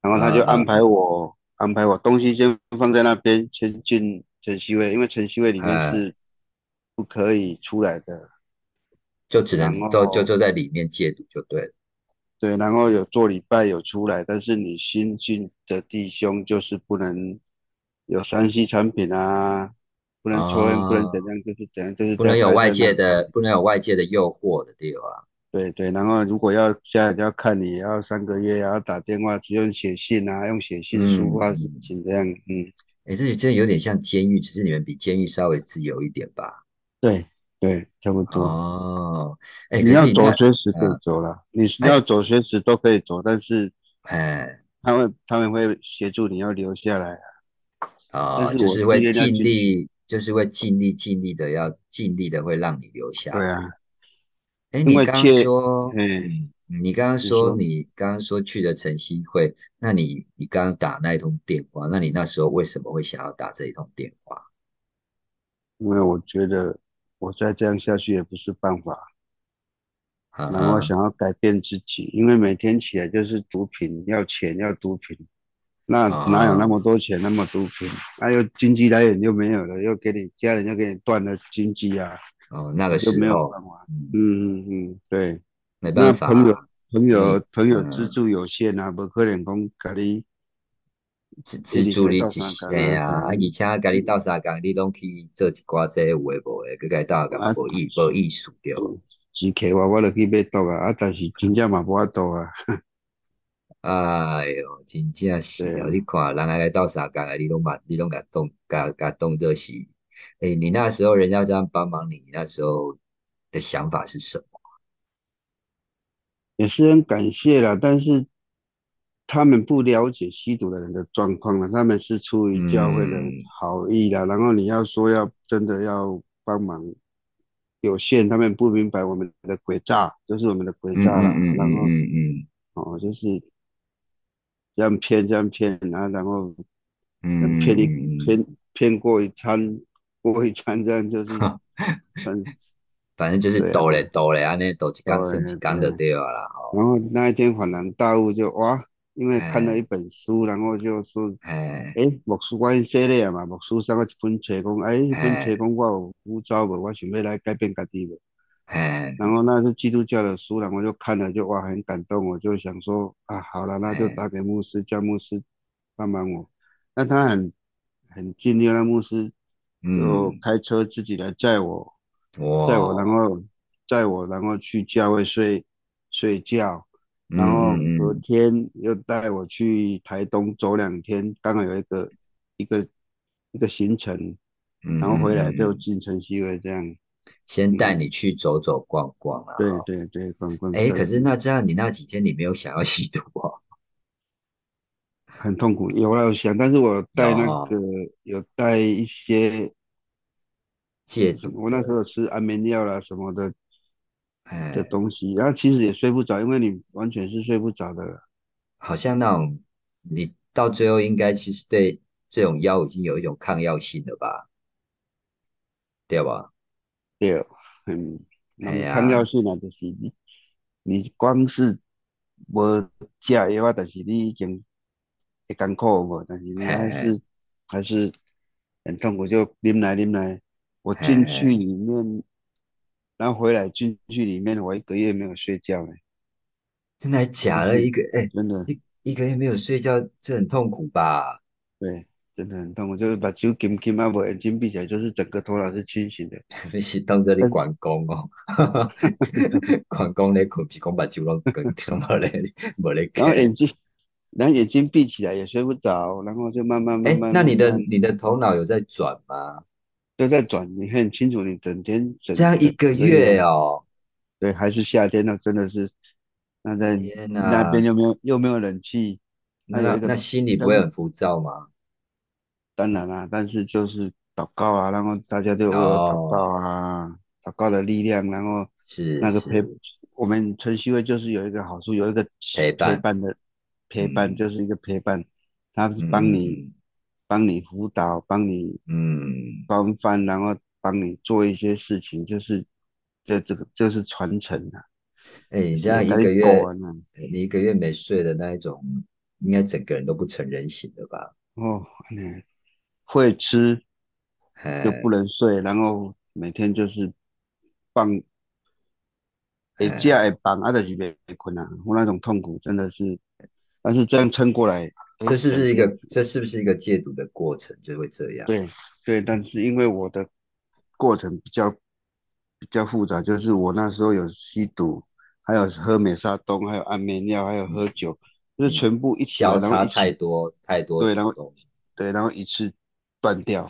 然后他就安排我安排我东西先放在那边，先进晨曦会，因为晨曦会里面是不可以出来的，就只能就就就在里面戒毒就对了，对，然后有做礼拜有出来，但是你新进的弟兄就是不能。有三 C 产品啊，不能抽烟，不能怎样，就是怎样，就是不能有外界的，不能有外界的诱惑的地方。对对，然后如果要现在要看你，要三个月，要打电话，只用写信啊，用写信、书法信这样，嗯。哎，这里真的有点像监狱，只是你们比监狱稍微自由一点吧？对对，差不多。哦，哎，你要走随时可以走了，你要走随时都可以走，但是，哎，他们他们会协助你要留下来啊。啊，就是会尽力，就是会尽力尽力的要尽力的会让你留下。对啊。哎，你刚刚说，嗯，你刚刚说你刚刚说去了晨曦会，那你你刚刚打那一通电话，那你那时候为什么会想要打这一通电话？因为我觉得我再这样下去也不是办法，然后想要改变自己，因为每天起来就是毒品，要钱要毒品，那哪有那么多钱那么毒品？那又经济来源又没有了，又给你家人又给你断了经济啊。哦，那个时候没有办法，嗯嗯嗯，对，没办法。朋友朋友朋友资助有限啊，不可能讲给你资资助你一些啊，啊，而且给你到啥工，你拢去做一寡这有诶无诶，佮佮到干无意无意思着。钱摕我我就去买毒啊，啊，但是真正嘛无法度啊。哎哟，真正是哦，你看人家来到啥干啊，你拢把，你拢甲当甲甲当做是。哎，你那时候人家这样帮忙你，那时候的想法是什么？也是很感谢啦，但是他们不了解吸毒的人的状况了，他们是出于教会的好意啦。然后你要说要真的要帮忙，有限，他们不明白我们的诡诈，就是我们的诡诈了。然后，嗯嗯，哦，就是这样骗，这样骗，然后，然后，嗯，骗你骗骗过一餐。过一餐这样就是，反正就是抖嘞抖嘞，安尼抖一缸升一缸就对了啦。然后那一天恍然大悟，就哇，因为看了一本书，然后就说，哎，哎，牧师我写的嘛，牧师上个一本册讲，哎，一本册讲我有污糟无，我想要来改变家己无。哎，然后那是基督教的书，然后就看了就哇很感动，我就想说啊，好了，那就打给牧师，叫牧师帮忙我。那他很很尽力，那牧师。就开车自己来载我，载我，然后载我，然后去教会睡睡觉，然后隔天又带我去台东走两天，刚好有一个一个一个行程，然后回来就进城西会这样。先带你去走走逛逛啊。对对对，逛逛。哎，可是那这样你那几天你没有想要吸毒啊？很痛苦，有了想，但是我带那个有带一些。戒毒，我那时候吃安眠药啦什么的，的东西，然后其实也睡不着，因为你完全是睡不着的。好像那种你到最后应该其实对这种药已经有一种抗药性了吧？对吧？对，嗯，抗药性啊，就是你你光是无食药啊，但是你已经会艰苦无，但是你还是还是很痛苦，就啉来啉来。我进去里面，然后回来进去里面，我一个月没有睡觉嘞。真的假的？一个哎，真的，一一个月没有睡觉，这很痛苦吧？对，真的很痛苦，就是把酒紧紧啊，我眼睛闭起来，就是整个头脑是清醒的。你是当这里关公哦，关公咧困，是讲把酒拢关，冇咧冇咧然后眼睛，然后眼睛闭起来也睡不着，然后就慢慢慢慢。那你的你的头脑有在转吗？都在转，你很清楚，你整天整这样一个月哦，对，还是夏天那真的是，那在那边又没有又没有冷气，那那心里不会很浮躁吗？当然啦，但是就是祷告啊，然后大家都有祷告啊，祷告的力量，然后是那个陪我们晨曦会就是有一个好处，有一个陪伴的陪伴，就是一个陪伴，他是帮你。帮你辅导，帮你嗯帮翻，然后帮你做一些事情，就是这这个就是传承啊。哎，你这样一个月，你一个月没睡的那一种，应该整个人都不成人形了吧？哦，嗯，会吃就不能睡，然后每天就是放，会食会放，啊，就是没困啊，我那种痛苦真的是，但是这样撑过来。这是不是一个？这是不是一个戒毒的过程就会这样？对对，但是因为我的过程比较比较复杂，就是我那时候有吸毒，还有喝美沙酮，还有安眠药，还有喝酒，就是全部一起交叉太多太多对，然后对，然后一次断掉，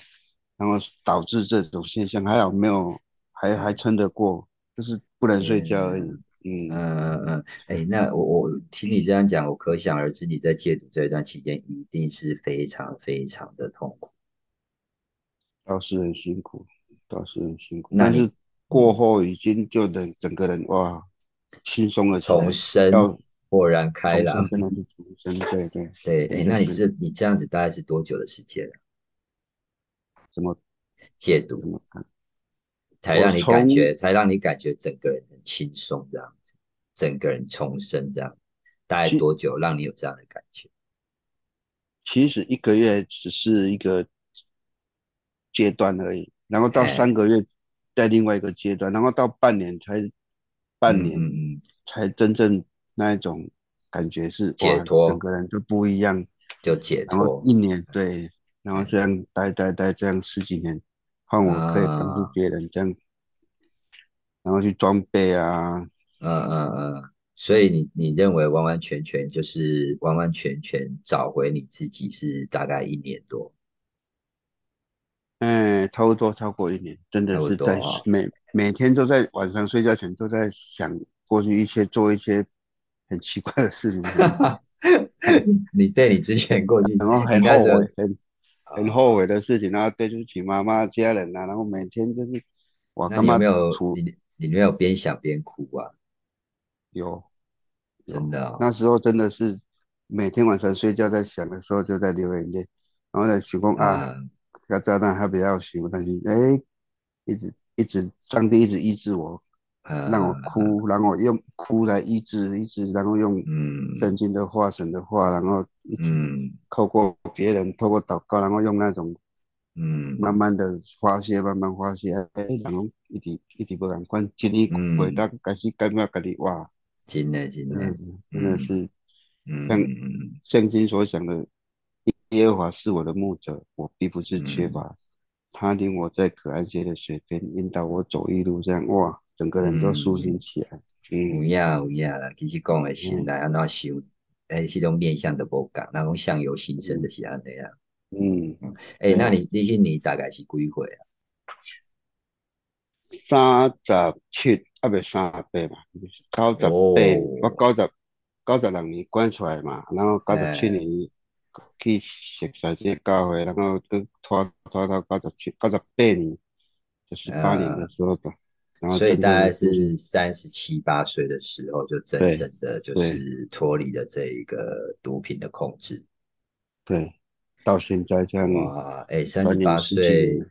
然后导致这种现象。还好没有还还撑得过，就是不能睡觉而已。嗯嗯嗯，哎，那我我听你这样讲，我可想而知，你在戒毒这一段期间一定是非常非常的痛苦。倒是很辛苦，倒是很辛苦，但是过后已经就能整个人哇，轻松了，重生，豁然开朗，真的是重生，对对 对。哎，那你这你这样子大概是多久的时间？怎么戒毒？才让你感觉，才让你感觉整个人很轻松这样子，整个人重生这样，大概多久让你有这样的感觉？其实一个月只是一个阶段而已，然后到三个月在另外一个阶段，然后到半年才半年才真正那一种感觉是解脱，整个人就不一样，就解脱。一年对，然后这样待待待这样十几年。换我可以帮助别人这样，然后去装备啊，嗯嗯嗯，所以你你认为完完全全就是完完全全找回你自己是大概一年多？嗯，差不多超过一年，真的是在每每天都在晚上睡觉前都在想过去一些做一些很奇怪的事情。你对你之前过去，然后很后悔，很。很后悔的事情，然后对不起妈妈、家人啊，然后每天就是，我干嘛没有？你你没有边想边哭啊？有，真的。那时候真的是每天晚上睡觉在想的时候就在流眼泪，然后在想讲啊，要炸弹还比较行，但是哎，一直一直上帝一直医治我。让我哭，然后用哭来医治，医治，然后用圣经的话、神的话，然后一直透过别人，透过祷告，然后用那种，嗯，慢慢的发泄，慢慢发泄，哎，然后一直一直不敢关，经历回到开始感觉自己哇，真的真的，真的是，像圣经所讲的，耶和华是我的牧者，我并不是缺乏，他领我在可安歇的水边，引导我走一路，这样哇。整个人都舒心起来。有影有影啦，其实讲的现在安怎想，诶，是种面向都无共，那种相由心生的是安尼啊。嗯，诶，那你你迄年大概是几岁啊？三十七，啊，未三十八嘛？九十八，我九十九十六年关出来嘛，然后九十七年去熟悉这个教会，然后去拖拖到九十七、九十八年，就是八年的时候吧。所以大概是三十七八岁的时候，就真正的就是脱离了这一个毒品的控制。对，到现在这样哇，哎，三十八岁，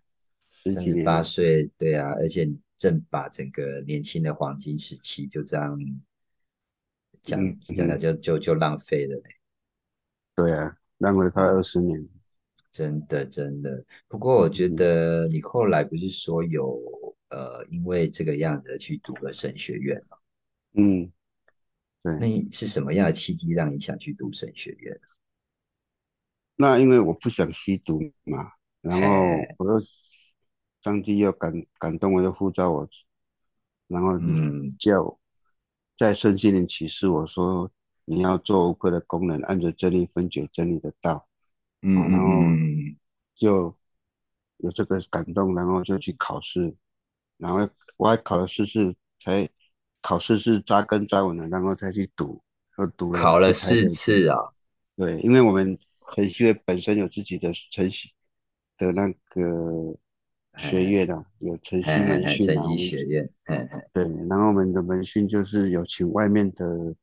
三十八岁，对啊，而且正把整个年轻的黄金时期就这样讲讲的就就就浪费了嘞。对啊，浪费快二十年。真的真的，不过我觉得你后来不是说有。呃，因为这个样子去读了神学院嘛，嗯，对，那是什么样的契机让你想去读神学院？那因为我不想吸毒嘛，然后我又上帝又感感动我，又呼召我，然后叫在圣心灵启示我说你要做无愧的工人，按着真理分解真理的道，嗯，然后就有这个感动，然后就去考试。然后我还考了四次，才考试是扎根扎稳了，然后才去读，又读了考了四次啊。对，因为我们程序员本身有自己的程序的那个学院的，有程序门训程序学院。对，然后我们的门训就是有请外面的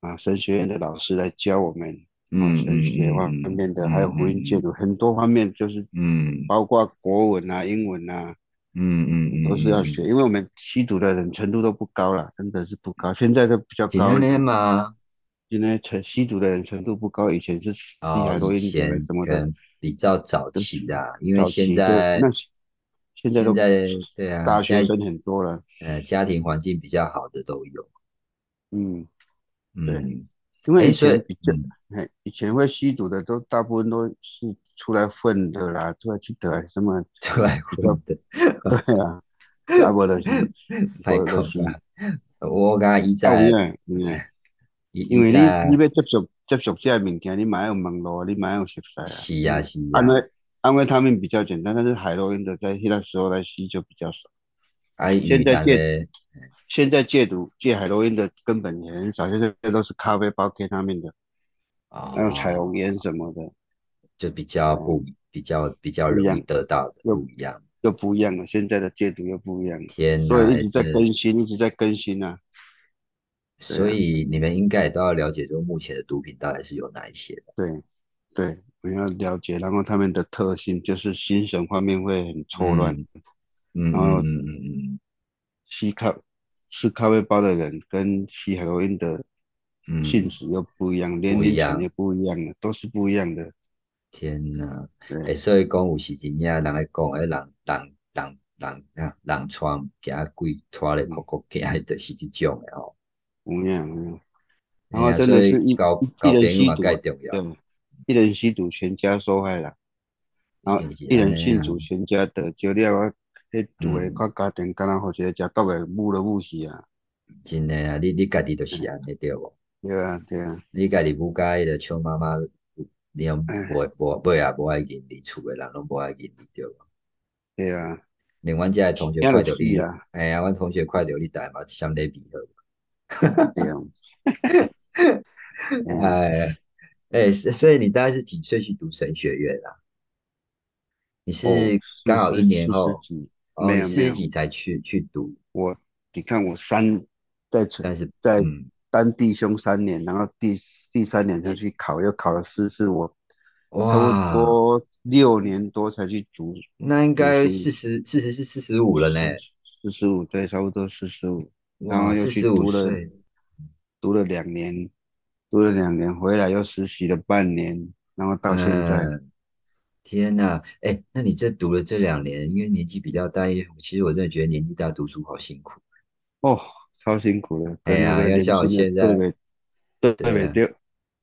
啊神学院的老师来教我们，嗯神学方面的，还有福音戒毒很多方面，就是嗯，包括国文啊、英文啊。嗯嗯嗯，都是要学，因为我们吸毒的人程度都不高了，真的是不高。现在都比较高。今年吗？今年成吸毒的人程度不高，以前是厉害多一点什么的，比较早期的，因为现在那现在都对啊，大学生很多了，呃，家庭环境比较好的都有。嗯，对。因为以前比较，以前会吸毒的都大部分都是出来混的啦，出来去得什么 出来混的，对啊，大部分都是 太可怕。我刚刚一在，嗯，因为 你你要接触接触这些物件，你买有网络，你买有熟悉啊。是啊是啊。安慰安慰他们比较简单，但是海洛因的在那时候来吸就比较少。现在戒，现在戒毒戒海洛因的根本也很少，现在都是咖啡包给他们的，还有彩虹烟什么的，就比较不比较比较容易得到的又不一样，又不一样了。现在的戒毒又不一样了，天所以一直在更新，一直在更新啊。所以你们应该也都要了解，说目前的毒品到底是有哪一些的。对，对，我要了解，然后他们的特性就是心神方面会很错乱。嗯，然后嗯嗯嗯，吸咖吃咖啡包的人跟吸海洛因的性质又不一样，年龄层也不一样的，都是不一样的。天哪！哎，所以讲有时真正人来讲，哎，人人人人啊，人穿加贵拖咧，个个加就是这种的吼。有影有影，然后真的是一一人吸毒，对，一人吸毒全家受害了，然后一人吸毒全家得救了，迄毒的各家庭敢若好些食毒的母都母死啊！真诶啊，你你家己著是安尼对无？对啊对啊，你家己母家的像妈妈，你无无无也无爱认你，厝诶人拢无爱认你对无？对啊，另外这同学看到你，哎呀，阮同学看到你大嘛，相对比好。对啊，哎哎，所以你大概是几岁去读神学院啊？你是刚好一年后，没有四十几才去去读。我你看我三在但是在当弟兄三年，然后第第三年才去考，又考了四次，我差不多六年多才去读。那应该四十四十是四十五了呢？四十五对，差不多四十五。然后又去读了，读了两年，读了两年，回来又实习了半年，然后到现在。天呐，哎，那你这读了这两年，因为年纪比较大，其实我真的觉得年纪大读书好辛苦。哦，超辛苦的。哎呀，要像我现在，对对对，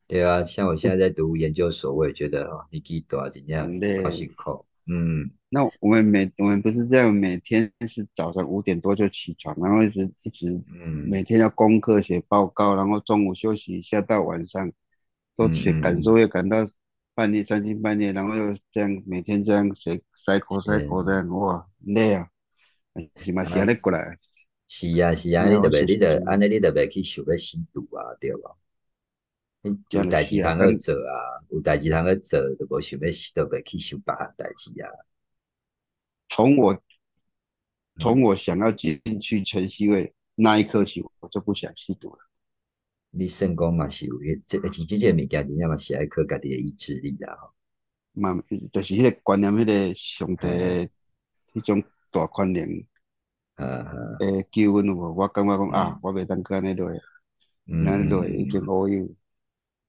对啊，像我现在在读研究所，我也觉得哦，年纪大怎样，好辛苦。嗯。那我们每我们不是这样，每天是早上五点多就起床，然后一直一直，嗯，每天要功课写报告，然后中午休息一下，到晚上都写感受，也感到半夜三更半夜，然后又这样每天这样写塞口塞口这样，哇，累啊！起码写得过来。是啊是啊，你特别你得安尼你特别去想要吸毒啊，对吧？有代志通去做啊，有代志通去做，就无想要吸，特别去想别项代志啊。从我从我想要进去晨曦会那一刻起，我就不想吸毒了。你成功嘛是有这而且这件物件真正嘛是爱靠家己的意志力啦吼。嘛，就是迄个观念，迄个上帝迄种大观念。呃，诶，救阮我，我感觉讲啊，我袂当去安尼落，安尼落已经无用。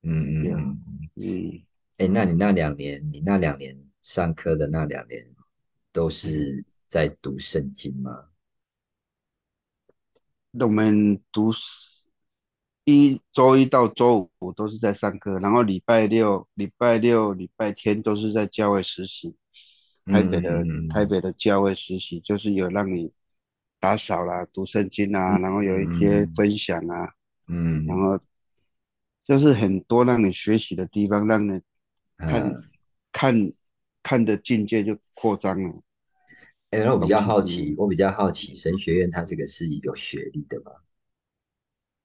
嗯嗯嗯。诶，那你那两年，你那两年上课的那两年。都是在读圣经吗？我们读一周一到周五都是在上课，然后礼拜六、礼拜六、礼拜天都是在教会实习。台北的台北的教会实习就是有让你打扫啦、读圣经啊，然后有一些分享啊，嗯，然后就是很多让你学习的地方，让你看看。看的境界就扩张了。哎，我比较好奇，我比较好奇，神学院它这个是有学历的吗？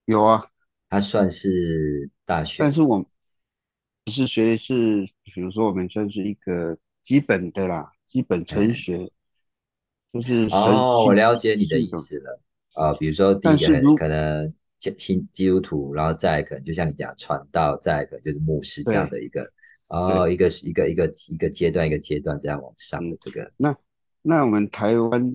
有啊，它算是大学。但是我不是学的是，比如说我们算是一个基本的啦，基本成学，就是哦，我了解你的意思了。啊，比如说第一个可能新基督徒，然后再可能就像你讲传道，再可能就是牧师这样的一个。哦，一个一个一个一个阶段一个阶段这样往上的这个。那那我们台湾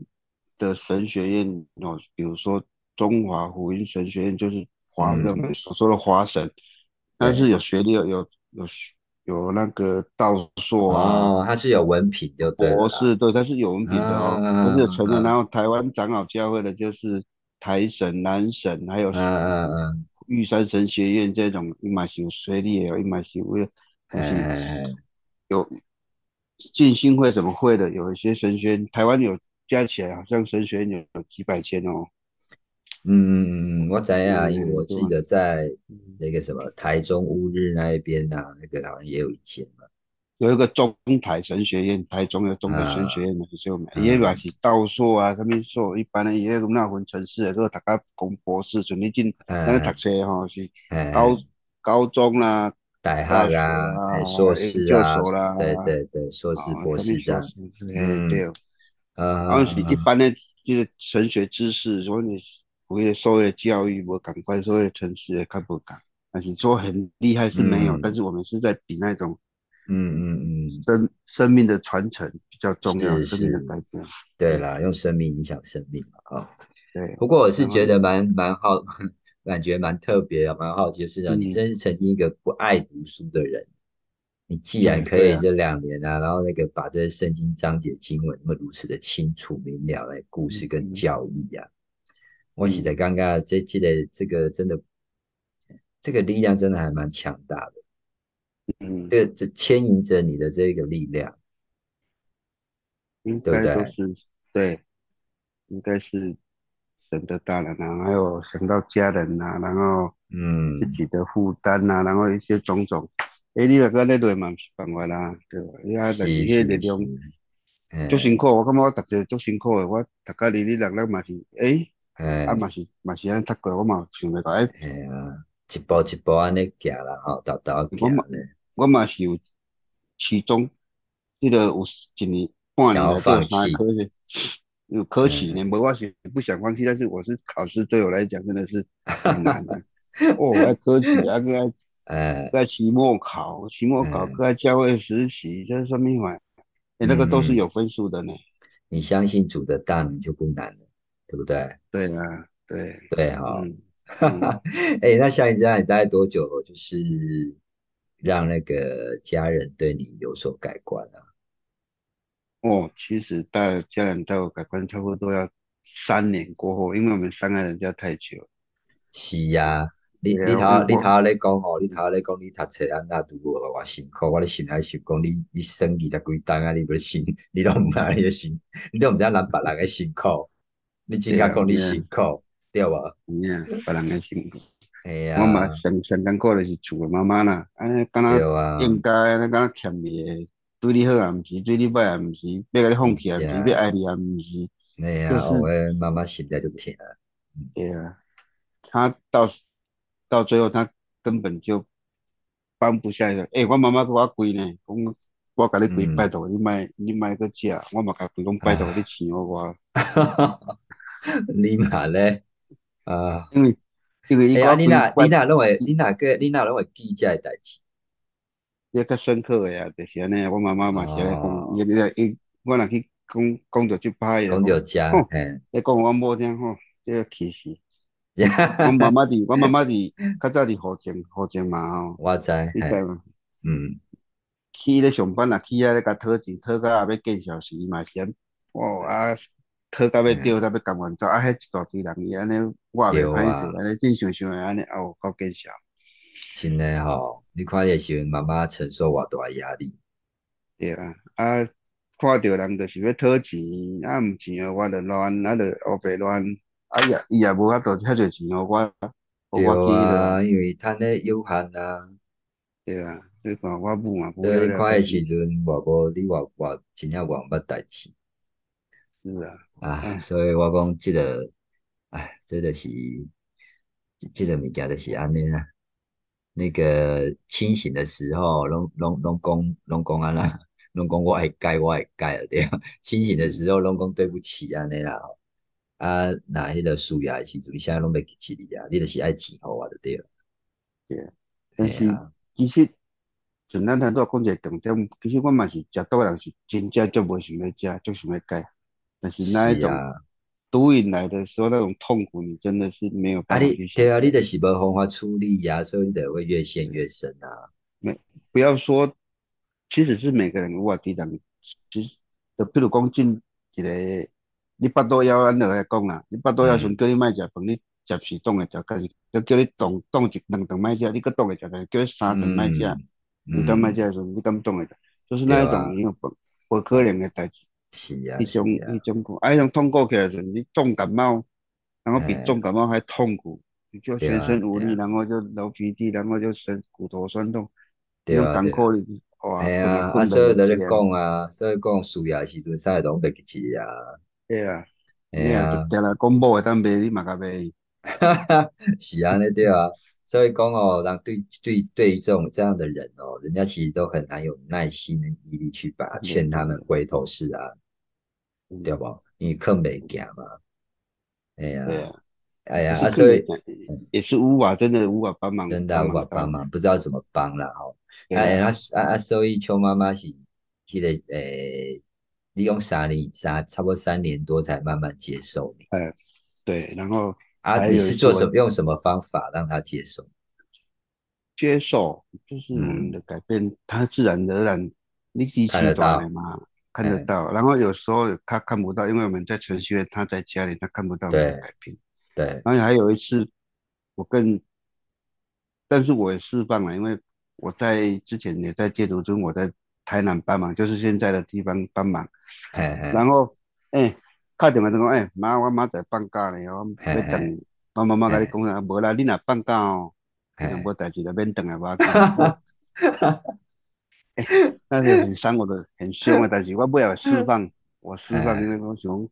的神学院哦，比如说中华福音神学院，就是华人们所说的华神，但是有学历有有有有那个道硕啊。哦，他是有文凭就对。博士对，他是有文凭的哦，他是有承认。然后台湾长老教会的就是台神、南神，还有嗯嗯嗯玉山神学院这种，一马是有学历也有一马是有。哎，有进新会什么会的？有一些神学院，台湾有加起来好像神学院有有几百间哦。嗯我知啊，因为我记得在那个什么台中乌日那一边呐，那个好像也有一间嘛。有一个中台神学院，台中的中台神学院嘛，就也嘛是道硕啊，什么硕，一般的也有那分城市的，个读到攻博士，准备进那个读册吼是高高中啦、大学啊、硕士啊，对对对，硕士、博士这样子，嗯，对，呃，然后是一般的就是神学知识，说你为了所谓的教育，我赶快所谓的城市也看不赶，但是说很厉害是没有，但是我们是在比那种。嗯嗯嗯，生生命的传承比较重要，生命的改变。对啦，用生命影响生命嘛，啊，对。不过我是觉得蛮蛮好，感觉蛮特别的，蛮好奇是呢，你真是曾经一个不爱读书的人，你既然可以这两年啊，然后那个把这些圣经章节经文那么如此的清楚明了来故事跟教义呀，我写的刚刚这记得这个真的，这个力量真的还蛮强大的。嗯，这这牵引着你的这个力量，应该都是对，应该是神的大人啊，还有想到家人呐，然后嗯，自己的负担呐，然后一些种种，哎，你那个那对嘛是办法啦，对吧？你啊，但是迄力量，足辛苦，我感觉我读者足辛苦的，我读家里你六六嘛是，哎，啊嘛是嘛是安读过，我嘛想袂到，哎。一步一步安尼行啦，吼，豆豆行咧。我嘛是有其中，迄个有一年半年的做三科学，有科学呢，无我是不想放弃，但是我是考试对我来讲真的是很难的。哦，爱科学啊，个爱，在期末考，期末考，个教会实习，这是什么玩意？哎，那个都是有分数的呢。你相信主的大能就不难了，对不对？对啊，对对哈。哈哈，哎，那像你这样，你大概多久就是让那个家人对你有所改观啊？哦，其实带家人对我改观差不多要三年过后，因为我们伤害人家太久。是呀，你你头你头咧讲哦，你头咧讲你读册安那读我偌辛苦，我咧心内想讲你你生二十几单啊，你不辛，你都唔知你辛，你都唔知咱别人的辛苦，你真正讲你辛苦。对吧？嗯啊，别人的辛苦。哎呀。我嘛上上艰苦就是厝的妈妈啦，安尼敢若应该，安尼敢若欠你的，对你好也毋是，对你歹也毋是，要甲你放弃也毋是，要爱你也毋是。系啊，我妈妈心在就甜啊。对啊，他到到最后，他根本就放不下来。诶，我妈妈给我跪呢，讲我甲你跪，拜托你莫你莫个食，我嘛甲跪讲拜托你请我我。你嘛咧？啊，因为因为哎呀，你哪你哪认为你哪个你哪认为记这代志？你较深刻诶啊，就是安尼。我妈妈嘛是咧讲，伊伊伊，我若去讲讲着即歹诶，讲着遮，嘿，你讲我某听吼，即个气死。我妈妈伫，我妈妈伫，较早伫福建，福建嘛吼。我知，你知嘛？嗯。去咧上班啦，去遐咧甲讨钱，讨到后尾见小时嘛是安，哦啊。讨到要钓，才要甘愿走，啊！迄一大堆人，伊安尼我也袂歹势，安尼正常想诶，安尼哦，够见笑。真诶吼，你看诶时阵，妈妈承受偌大压力。对啊，啊，看着人就是要讨钱，啊，毋钱诶我就乱，啊，就乌白乱。啊呀，伊也无法度遐侪钱互我，对啊，因为趁诶有限啊。对啊，你看我母嘛，对，你看诶时阵，我无你话话真正话毋捌代志。是啊。啊，所以我讲这个，哎，这个是，这个物件就是安尼啦。那个清醒的时候，拢拢拢讲拢讲安啦，拢讲我会改，我会改了对啊。清醒的时候，拢讲对不起安尼啦。啊，那迄个输呀时阵，现在拢袂记起你啊，你就是爱钱互我就对了。对，但是其实，像咱头拄讲一个重点，其实我嘛是食多人是真正足无想要食，足想要改。但是那一种毒瘾来的时候，那种痛苦，你真的是没有办法去。对啊，你的是无方法处理呀，所以你得会越陷越深啊。没，不要说，其实是每个人我地人，其实就比如讲进一个，你巴肚枵安落来讲啦，你巴肚枵时叫你莫食饭，你暂时冻会食，但是要叫你冻冻一两顿莫食，你搁冻会食，但是叫你三顿莫食，你敢莫食的时候，你敢冻会食，就是那一种因为不不可能的代志。是啊，一种一种苦，啊，一种痛过起来时，你重感冒，然后比重感冒还痛苦，你就全身无力，然后就流鼻涕，然后就身骨头酸痛，对啊感苦，哇，系啊，啊，所以在咧讲啊，所以讲输啊时阵，啥拢袂记起啊。对啊，系啊，定来讲某会当卖，你嘛甲卖。哈哈，是啊，那对啊。所以讲哦，让对对对于这种这样的人哦，人家其实都很难有耐心的毅力去把劝他们回头是岸，对不？你坑没行嘛？哎呀，哎呀，啊，所以也是无法，真的无法帮忙，真的无法帮忙，不知道怎么帮了哈。哎，啊啊啊，所以邱妈妈是记得诶，利用三年三差不多三年多才慢慢接受你。哎，对，然后。啊，你是做什么？用什么方法让他接受？接受就是我们的改变，他自然而然立即看得到嘛，看得到。然后有时候他看不到，因为我们在程序员，他在家里，他看不到我们的改变。对。然后还有一次，我更，但是我也释放了，因为我在之前也在戒毒中，我在台南帮忙，就是现在的地方帮忙。然后，哎。打电话就讲，哎，妈，我妈在放假呢，我要等你。我妈妈甲你讲啊，无啦，你若放假哦，无代志就免等啊，我。那是很伤我的，很凶的代志。我尾要释放，我释放，因为我想，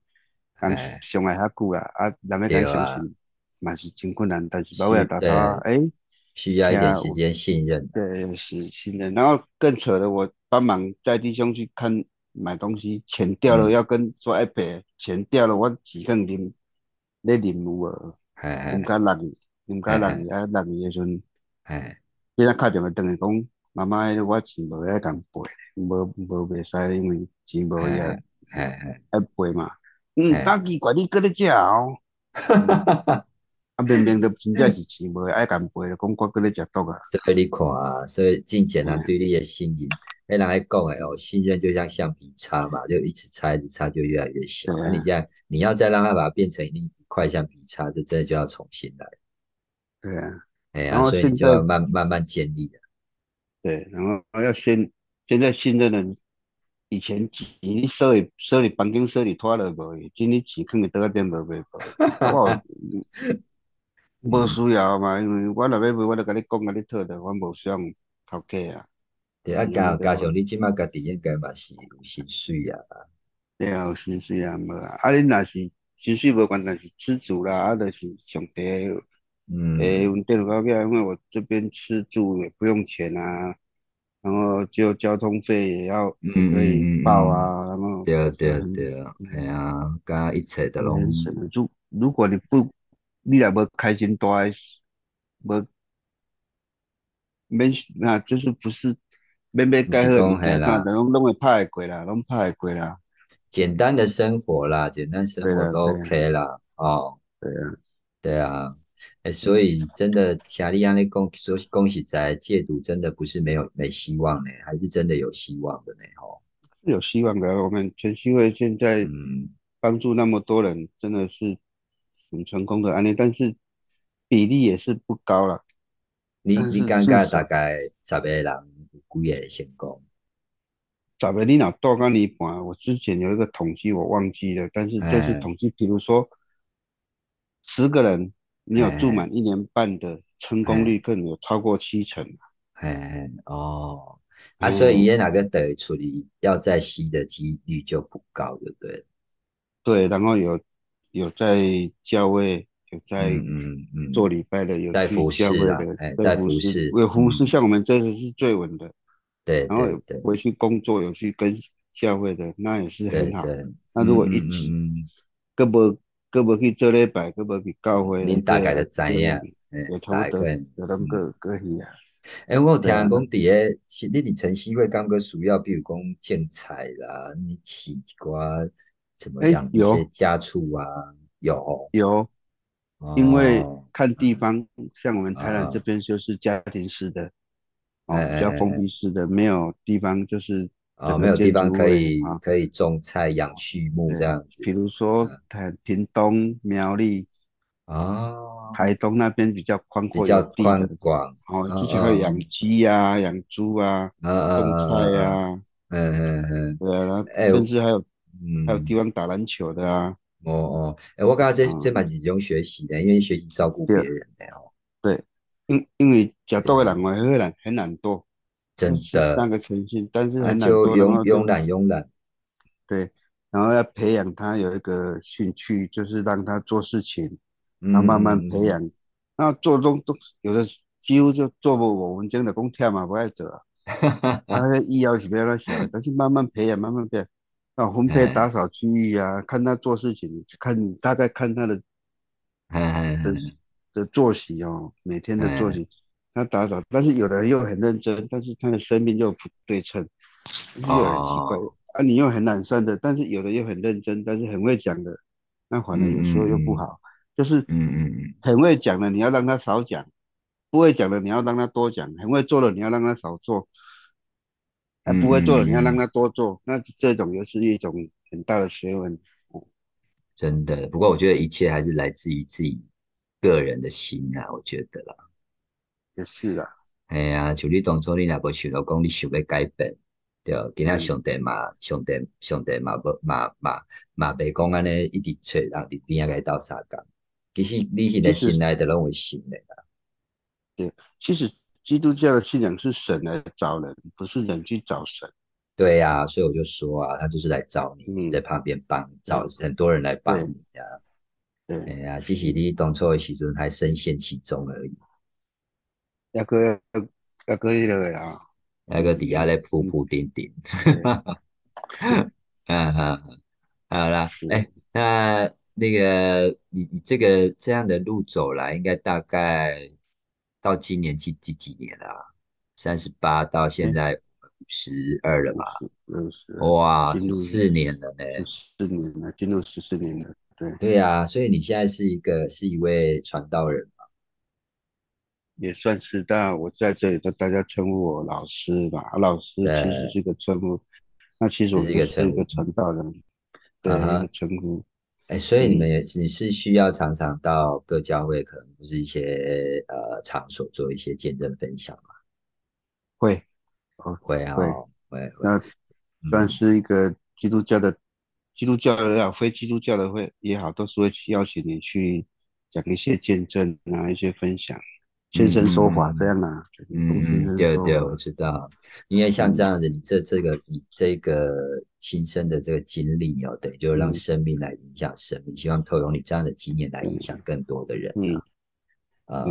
讲相爱遐久啊，啊，难免讲相信，嘛是真困难。但是把尾大家，诶，需要一点时间信任。对，是信任。然后更扯的，我帮忙带弟兄去看。买东西钱掉了要跟说一赔，钱掉了我只肯啉，咧啉有无？毋敢落去，毋敢落去啊！落去时阵，伊仔敲电话转来讲，妈妈，我钱无爱共赔，无无袂使，因为钱无遐，爱赔嘛。嗯，咁奇怪，你搁咧食哦？啊，明明都真正是钱无爱共赔，讲我搁咧食毒啊！所以你看啊，所以真简单对你的信任。哎，人还讲哎哦，信任就像橡皮擦嘛，就一直擦一直擦就越来越小。那你现在你要再让它把它变成一块橡皮擦，这真的就要重新来。对啊，哎呀，所以你就要慢慢慢建立的。对，然后要先现在信任人，以前钱你收里收里房间收里拖了无？今天钱肯定得个点无袂无？我无 需要嘛，因为我若要买，我就甲你讲甲你讨了，我无需要头家啊。对啊，加加上你即马家己应该嘛是有薪水啊。对啊，有薪水啊，无啊。啊，你若是薪水无关，但是吃住啦，啊，就是上帝嗯，诶，稳定高票，因为我这边吃住也不用钱啊，然后就交通费也要可以报啊，然后对对对，系啊，加一切都拢。如如果你不，你若无开心多，无没那就是不是。免免改好，但拢拢会拍会过啦，拢拍会过啦。简单的生活啦，简单生活都 OK 啦。哦，对啊，对啊，哎，所以真的，夏利安的恭说恭喜在戒毒，真的不是没有没希望呢，还是真的有希望的呢。哦，有希望的。我们全新会现在帮助那么多人，真的是很成功的案例，但是比例也是不高了。你你感觉大概十个人？几个成功？十个你若多讲一半，我之前有一个统计，我忘记了，但是这次统计，比如说十个人，你有住满一年半的，成功率更有超过七成。哎哦，啊，所以伊那个得处理要再吸的几率就不高，对不对？对，然后有有在教会，有在嗯嗯做礼拜的，有在服侍的，在服侍，有服侍，像我们这个是最稳的。对，然后回去工作有去跟教会的，那也是很好。那如果一起，胳膊胳膊去做礼拜，胳膊去教会，您大概就知影，大概有那个可以啊。哎，我有听人讲，伫个是你哋晨曦会感觉需要，比如讲建材啦，你起瓜怎么样？一些家畜啊，有有，因为看地方，像我们台南这边就是家庭式的。哦比较封闭式的，没有地方就是哦，没有地方可以可以种菜养畜牧这样。比如说台屏东苗栗哦，台东那边比较宽阔，比较宽广。哦，之前有养鸡呀、养猪啊、种菜呀，嗯嗯嗯，对啊，甚至还有还有地方打篮球的啊。哦哦，哎，我刚刚这这蛮集中学习的，因为学习照顾别人的哦。对。因因为食多的人话，迄个人很懒惰，真的那个诚信，但是很就慵慵懒慵懒。对，然后要培养他有一个兴趣，就是让他做事情，然后慢慢培养。那做东东有的几乎就做不我们真的工跳嘛不爱走，他的医药是比较小，但是慢慢培养，慢慢培养。那分配打扫区域啊，看他做事情，看大概看他的的的作息哦，每天的作息，他打扫，但是有的人又很认真，但是他的生命又不对称，又很奇怪啊。你又很懒散的，但是有的又很认真，但是很会讲的，那反正有时候又不好，就是嗯嗯嗯，很会讲的你要让他少讲，不会讲的你要让他多讲，很会做的你要让他少做。还不会做的，你要让他多做，那这种又是一种很大的学问。真的，不过我觉得一切还是来自于自己个人的心啊，我觉得啦。也是啦。系啊，就你当初你若无想到讲你想要改变，对，今仔上帝嘛，上帝上帝嘛不嘛嘛嘛袂讲安尼一直找人伫边仔个斗相共。其实你现在心内的拢会信的啦。对，其实。基督教的信仰是神来找人，不是人去找神。对呀，所以我就说啊，他就是来找你，在旁边帮找很多人来帮你呀。对，哎呀，只是你当初的时阵还深陷其中而已。那个那个那个啊，那个底下咧铺铺顶顶。嗯嗯，好啦，哎，那那个你你这个这样的路走来，应该大概。到今年几几几年了？三十八到现在五十二了吧？哇，十四年了呢！十四年了，进入十四年了。对对呀，所以你现在是一个是一位传道人嘛？也算是，当然我在这里跟大家称呼我老师吧。老师其实是一个称呼，那其实我是一个传道人，对一个称呼。哎，所以你们也你是需要常常到各教会，可能不是一些呃场所做一些见证分享嘛？会，会啊，会。那算是一个基督教的，基督教的也好，非基督教的会也好，都是会邀请你去讲一些见证啊，一些分享。现身说法这样啊，嗯，对对，我知道，因为像这样子，你这这个你这个亲身的这个经历哦，等于就让生命来影响生命，希望透过你这样的经验来影响更多的人。嗯，啊，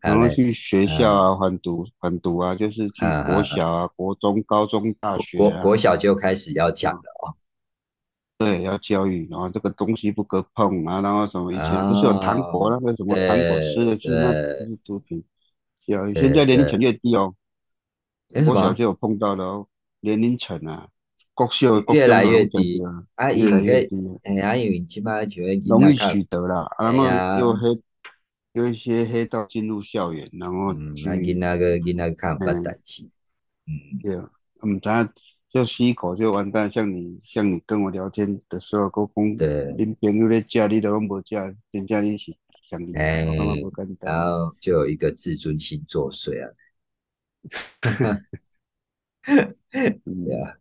然后去学校啊，还读还读啊，就是去国小啊、国中、高中、大学，国国小就开始要讲了哦。对，要教育，然后这个东西不可碰啊，然后什么以前不是有糖果那个什么糖果吃的，是那是毒品。教育现在年龄层越低哦，我小就有碰到了年龄层啊，国小越来越低啊，越来越低。哎呀，因为起码就会容易取得了，然后又黑，有一些黑道进入校园，然后去那个跟那个看不淡气。嗯，对，嗯，咱。就吸一口就完蛋，像你像你跟我聊天的时候，沟通，恁朋友咧食，你都拢无食，真正你是想你，哎，然后就有一个自尊心作祟啊，对啊，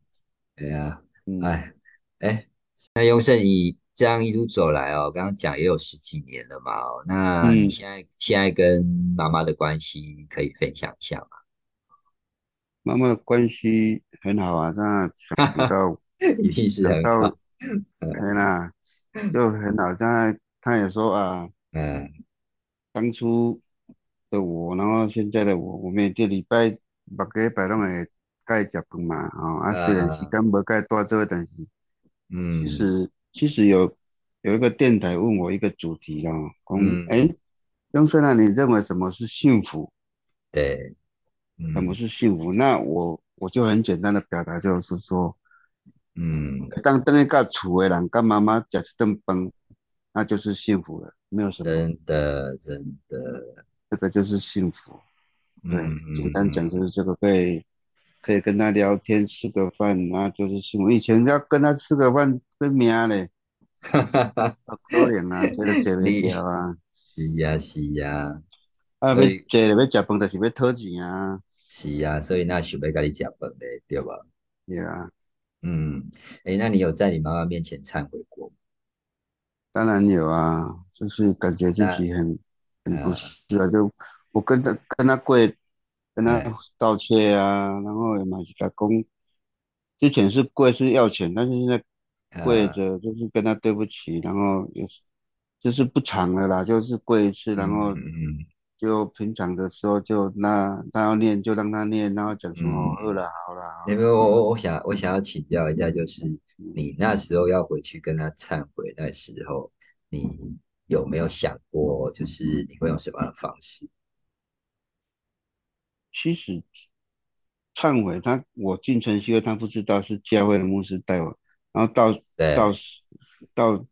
对啊，哎，哎，那雍盛，你这样一路走来哦，刚刚讲也有十几年了嘛，哦，那你现在现在跟妈妈的关系可以分享一下吗？妈妈的关系很好啊，那想到 想到，天呐，就很好。现在他也说啊，嗯，当初的我，然后现在的我，我每个礼拜把个礼拜拢会该食饭嘛，哦，啊，虽然时间无该多做，但是，嗯，其实其实有有一个电台问我一个主题哦，讲，哎，雍生啊，你认为什么是幸福？对。什么是幸福？那我我就很简单的表达，就是说，嗯，当等一个厝的人跟妈妈吃一顿饭，那就是幸福了，没有什么。真的，真的，这个就是幸福。对，简单讲就是这个，可以可以跟他聊天，吃个饭，那就是幸福。以前要跟他吃个饭，跟命嘞，哈哈哈，可怜啊，这个姐妹条啊。是呀，是呀。啊，要坐了要食饭，就是要讨钱啊。是啊，所以那想要跟你讲本嘞，对吧？对啊，嗯，哎，那你有在你妈妈面前忏悔过吗？当然有啊，就是感觉自己很很不是啊，就我跟他跟他跪跟他道歉啊，然后也买几个工，之前是跪是要钱，但是现在跪着就是跟他对不起，然后也是就是不长了啦，就是跪一次，然后就平常的时候就那他要念就让他念，然后讲什么饿了好了。因为我我我想我想要请教一下，就是你那时候要回去跟他忏悔那时候，你有没有想过，就是你会用什么样的方式？其实忏悔他，我进城西会，他不知道是教会的牧师带我，然后到到到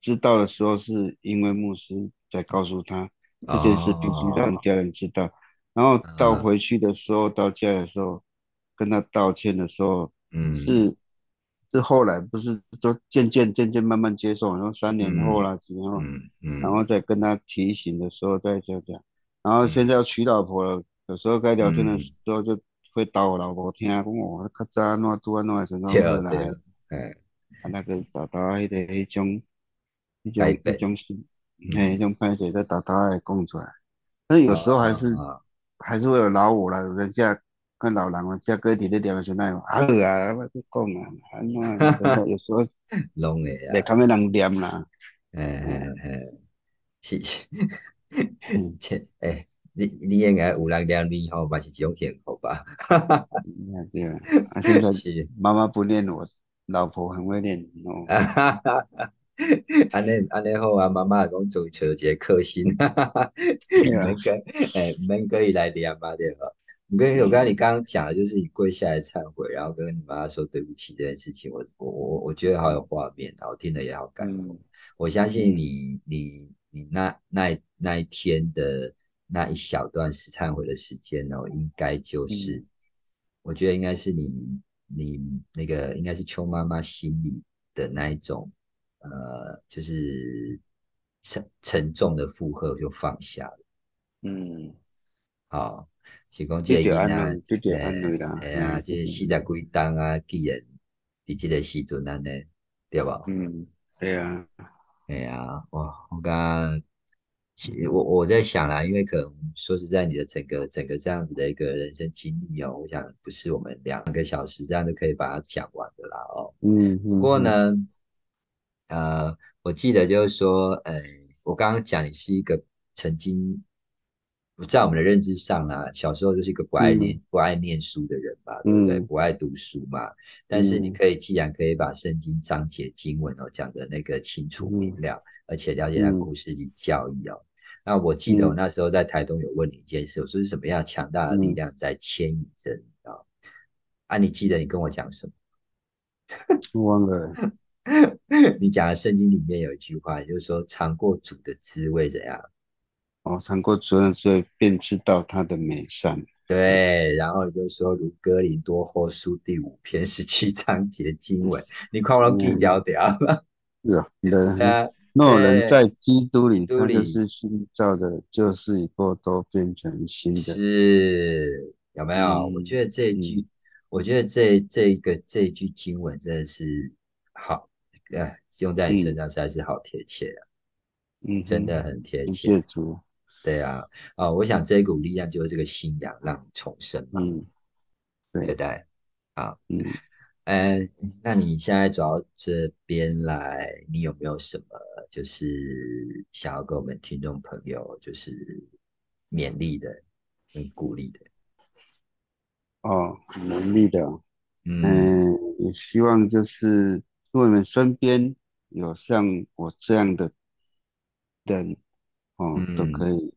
知道的时候，是因为牧师在告诉他这件事必须让家人知道，然后到回去的时候，到家的时候跟他道歉的时候，嗯，是是后来不是都渐渐渐渐慢慢接受，然后三年后啦，几年后，嗯嗯，然后再跟他提醒的时候再讲讲，然后现在要娶老婆了。有时候该聊天的时候，就会打我老婆听，讲我较早安怎拄安怎的时阵会来，哎，啊那个叨叨迄个迄种，迄种迄种是，嘿，迄种歹势在叨叨会讲出来。但是有时候还是还是会有老五啦，人家跟老人啊，家哥弟咧聊的时阵，啊好啊，我去讲啊，安怎，有时候 拢会啊，袂堪要人念啦，哎哎哎，是，切，哎。你你应该有人念你吼，嘛是一种幸福吧？对啊，啊现在 是妈妈不念我，老婆很会念哦。安尼安尼好啊，妈妈讲就找一个克星，免跟诶免可以来念嘛对吧？我跟我刚才你刚刚讲的就是你跪下来忏悔，然后跟你妈妈说对不起这件事情，我我我我觉得好有画面，然后听了也好感动。我相信你你你那那那一天的。那一小段时忏悔的时间哦，应该就是，我觉得应该是你你那个应该是邱妈妈心里的那一种，呃，就是沉沉重的负荷就放下了。嗯，好，提供建议啊，哎呀，这四十几单啊，既然伫这个时阵安尼，对吧？嗯，对啊，哎呀，哇，我刚。我我在想啦，因为可能说实在，你的整个整个这样子的一个人生经历哦，我想不是我们两个小时这样就可以把它讲完的啦哦。嗯。不过呢，呃，我记得就是说，呃，我刚刚讲你是一个曾经不在我们的认知上啦，小时候就是一个不爱念不爱念书的人嘛，对不对？不爱读书嘛。但是你可以既然可以把圣经章节经文哦讲的那个清楚明了。而且了解他故事及教义哦。那我记得我那时候在台东有问你一件事，我说是什么样强大的力量在牵引着你啊？啊，你记得你跟我讲什么？忘了。你讲的圣经里面有一句话，就是说尝过主的滋味怎样？哦，尝过主的滋味便知道他的美善。对，然后就说如哥林多后书第五篇十七章节经文，你快我记掉掉。是啊，的。若人在基督里，他就是新造的，就是以后都变成新的。是有没有？我觉得这一句，我觉得这这个这一句经文真的是好，呃，用在你身上实在是好贴切啊。嗯，真的很贴切。谢主。对啊，啊，我想这股力量就是这个信仰让你重生嘛。嗯，对对？啊，嗯。嗯，那你现在走到这边来，你有没有什么就是想要跟我们听众朋友就是勉励的、很鼓励的？哦，勉励的，嗯，也希望就是如果你们身边有像我这样的人，哦，都可以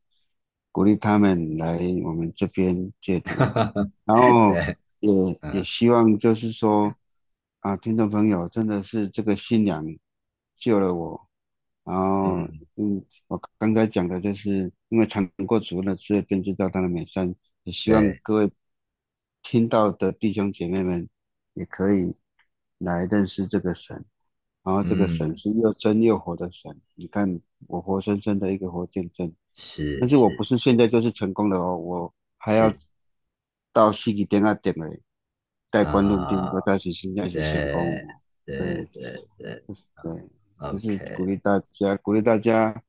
鼓励他们来我们这边戒毒，然后。也也希望就是说，啊，听众朋友真的是这个信仰救了我，然后嗯，我刚才讲的就是因为尝过主的滋味，便知道他的美善。也希望各位听到的弟兄姐妹们也可以来认识这个神，然后这个神是又真又活的神。你看我活生生的一个活见证，是，但是我不是现在就是成功了哦，我还要。到西几点啊点诶，盖棺论定，我开始现在是成功。对对对对，对，就是鼓励大家，鼓励大家，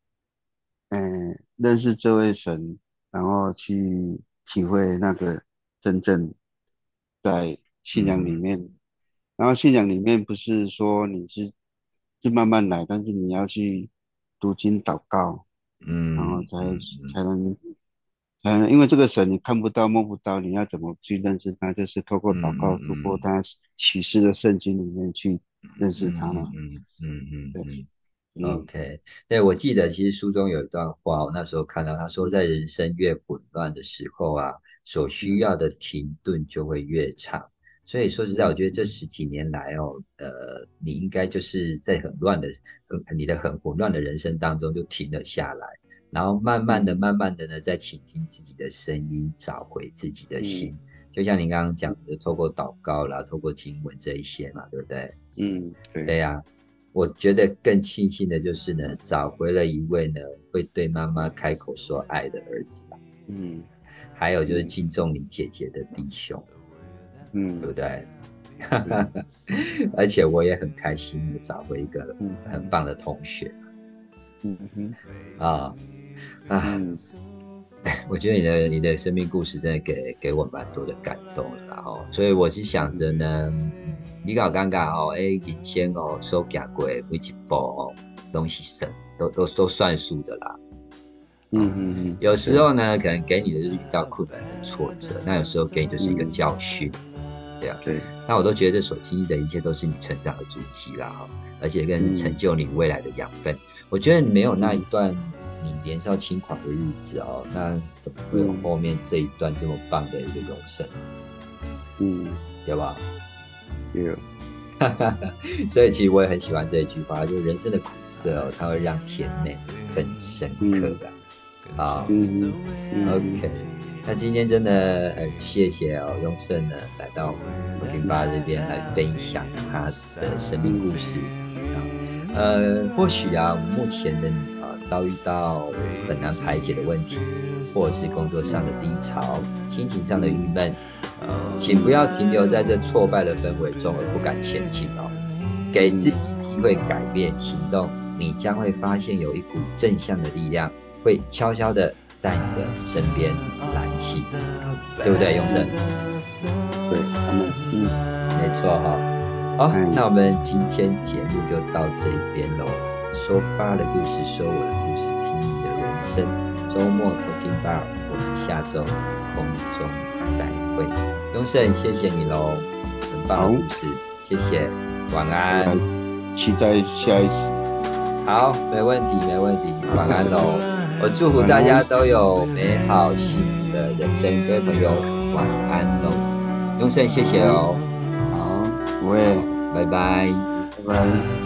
嗯，认识这位神，然后去体会那个真正在信仰里面。然后信仰里面不是说你是就慢慢来，但是你要去读经祷告，嗯，然后才才能才能，因为这个神你看不到摸不到，你要怎么去认识他？就是透过祷告，透过他启示的圣经里面去认识他嘛。嗯嗯嗯，对。OK，对，我记得其实书中有一段话，我那时候看到他说，在人生越混乱的时候啊，所需要的停顿就会越长。所以说实在，我觉得这十几年来哦，呃，你应该就是在很乱的、很你的很混乱的人生当中就停了下来，然后慢慢的、慢慢的呢，在倾听自己的声音，找回自己的心。就像您刚刚讲的，透过祷告啦，透过经文这一些嘛，对不对？嗯，对。对呀，我觉得更庆幸的就是呢，找回了一位呢会对妈妈开口说爱的儿子嗯，还有就是敬重你姐姐的弟兄。嗯，对不对？而且我也很开心的找回一个很棒的同学。嗯哼，啊啊，哎，我觉得你的你的生命故事真的给给我蛮多的感动了，然后，所以我是想着呢，你搞尴尬哦，哎，领先哦，收假贵，每一步哦，东西省都都都算数的啦。嗯嗯嗯，有时候呢，可能给你的是遇到困难的挫折，那有时候给你就是一个教训。对啊，对，那我都觉得这所经历的一切都是你成长的足迹啦，哈，而且更是成就你未来的养分。我觉得你没有那一段你年少轻狂的日子哦，那怎么会有后面这一段这么棒的一个永生？嗯，对吧？有，所以其实我也很喜欢这一句话，就是人生的苦涩哦，它会让甜美更深刻的。啊。嗯，OK。那今天真的很谢谢哦，雍盛呢来到我们零八这边来分享他的生命故事啊。呃，或许啊，目前的你啊，遭遇到很难排解的问题，或者是工作上的低潮、心情上的郁闷，呃请不要停留在这挫败的氛围中而不敢前进哦。给自己机会改变行动，你将会发现有一股正向的力量会悄悄的。在你的身边燃起，对不对，永生？对，他们，嗯，没错哈。好，那我们今天节目就到这边喽。说爸的故事，说我的故事，听你的人生。周末偷听爸，我们下周空中再会。永生，谢谢你喽，很棒的故事，谢谢，晚安。期待下一次。好，没问题，没问题，晚安喽。我祝福大家都有美好幸福的人生，各位朋友晚安喽，永生谢谢哦，好，我也，拜拜，拜拜。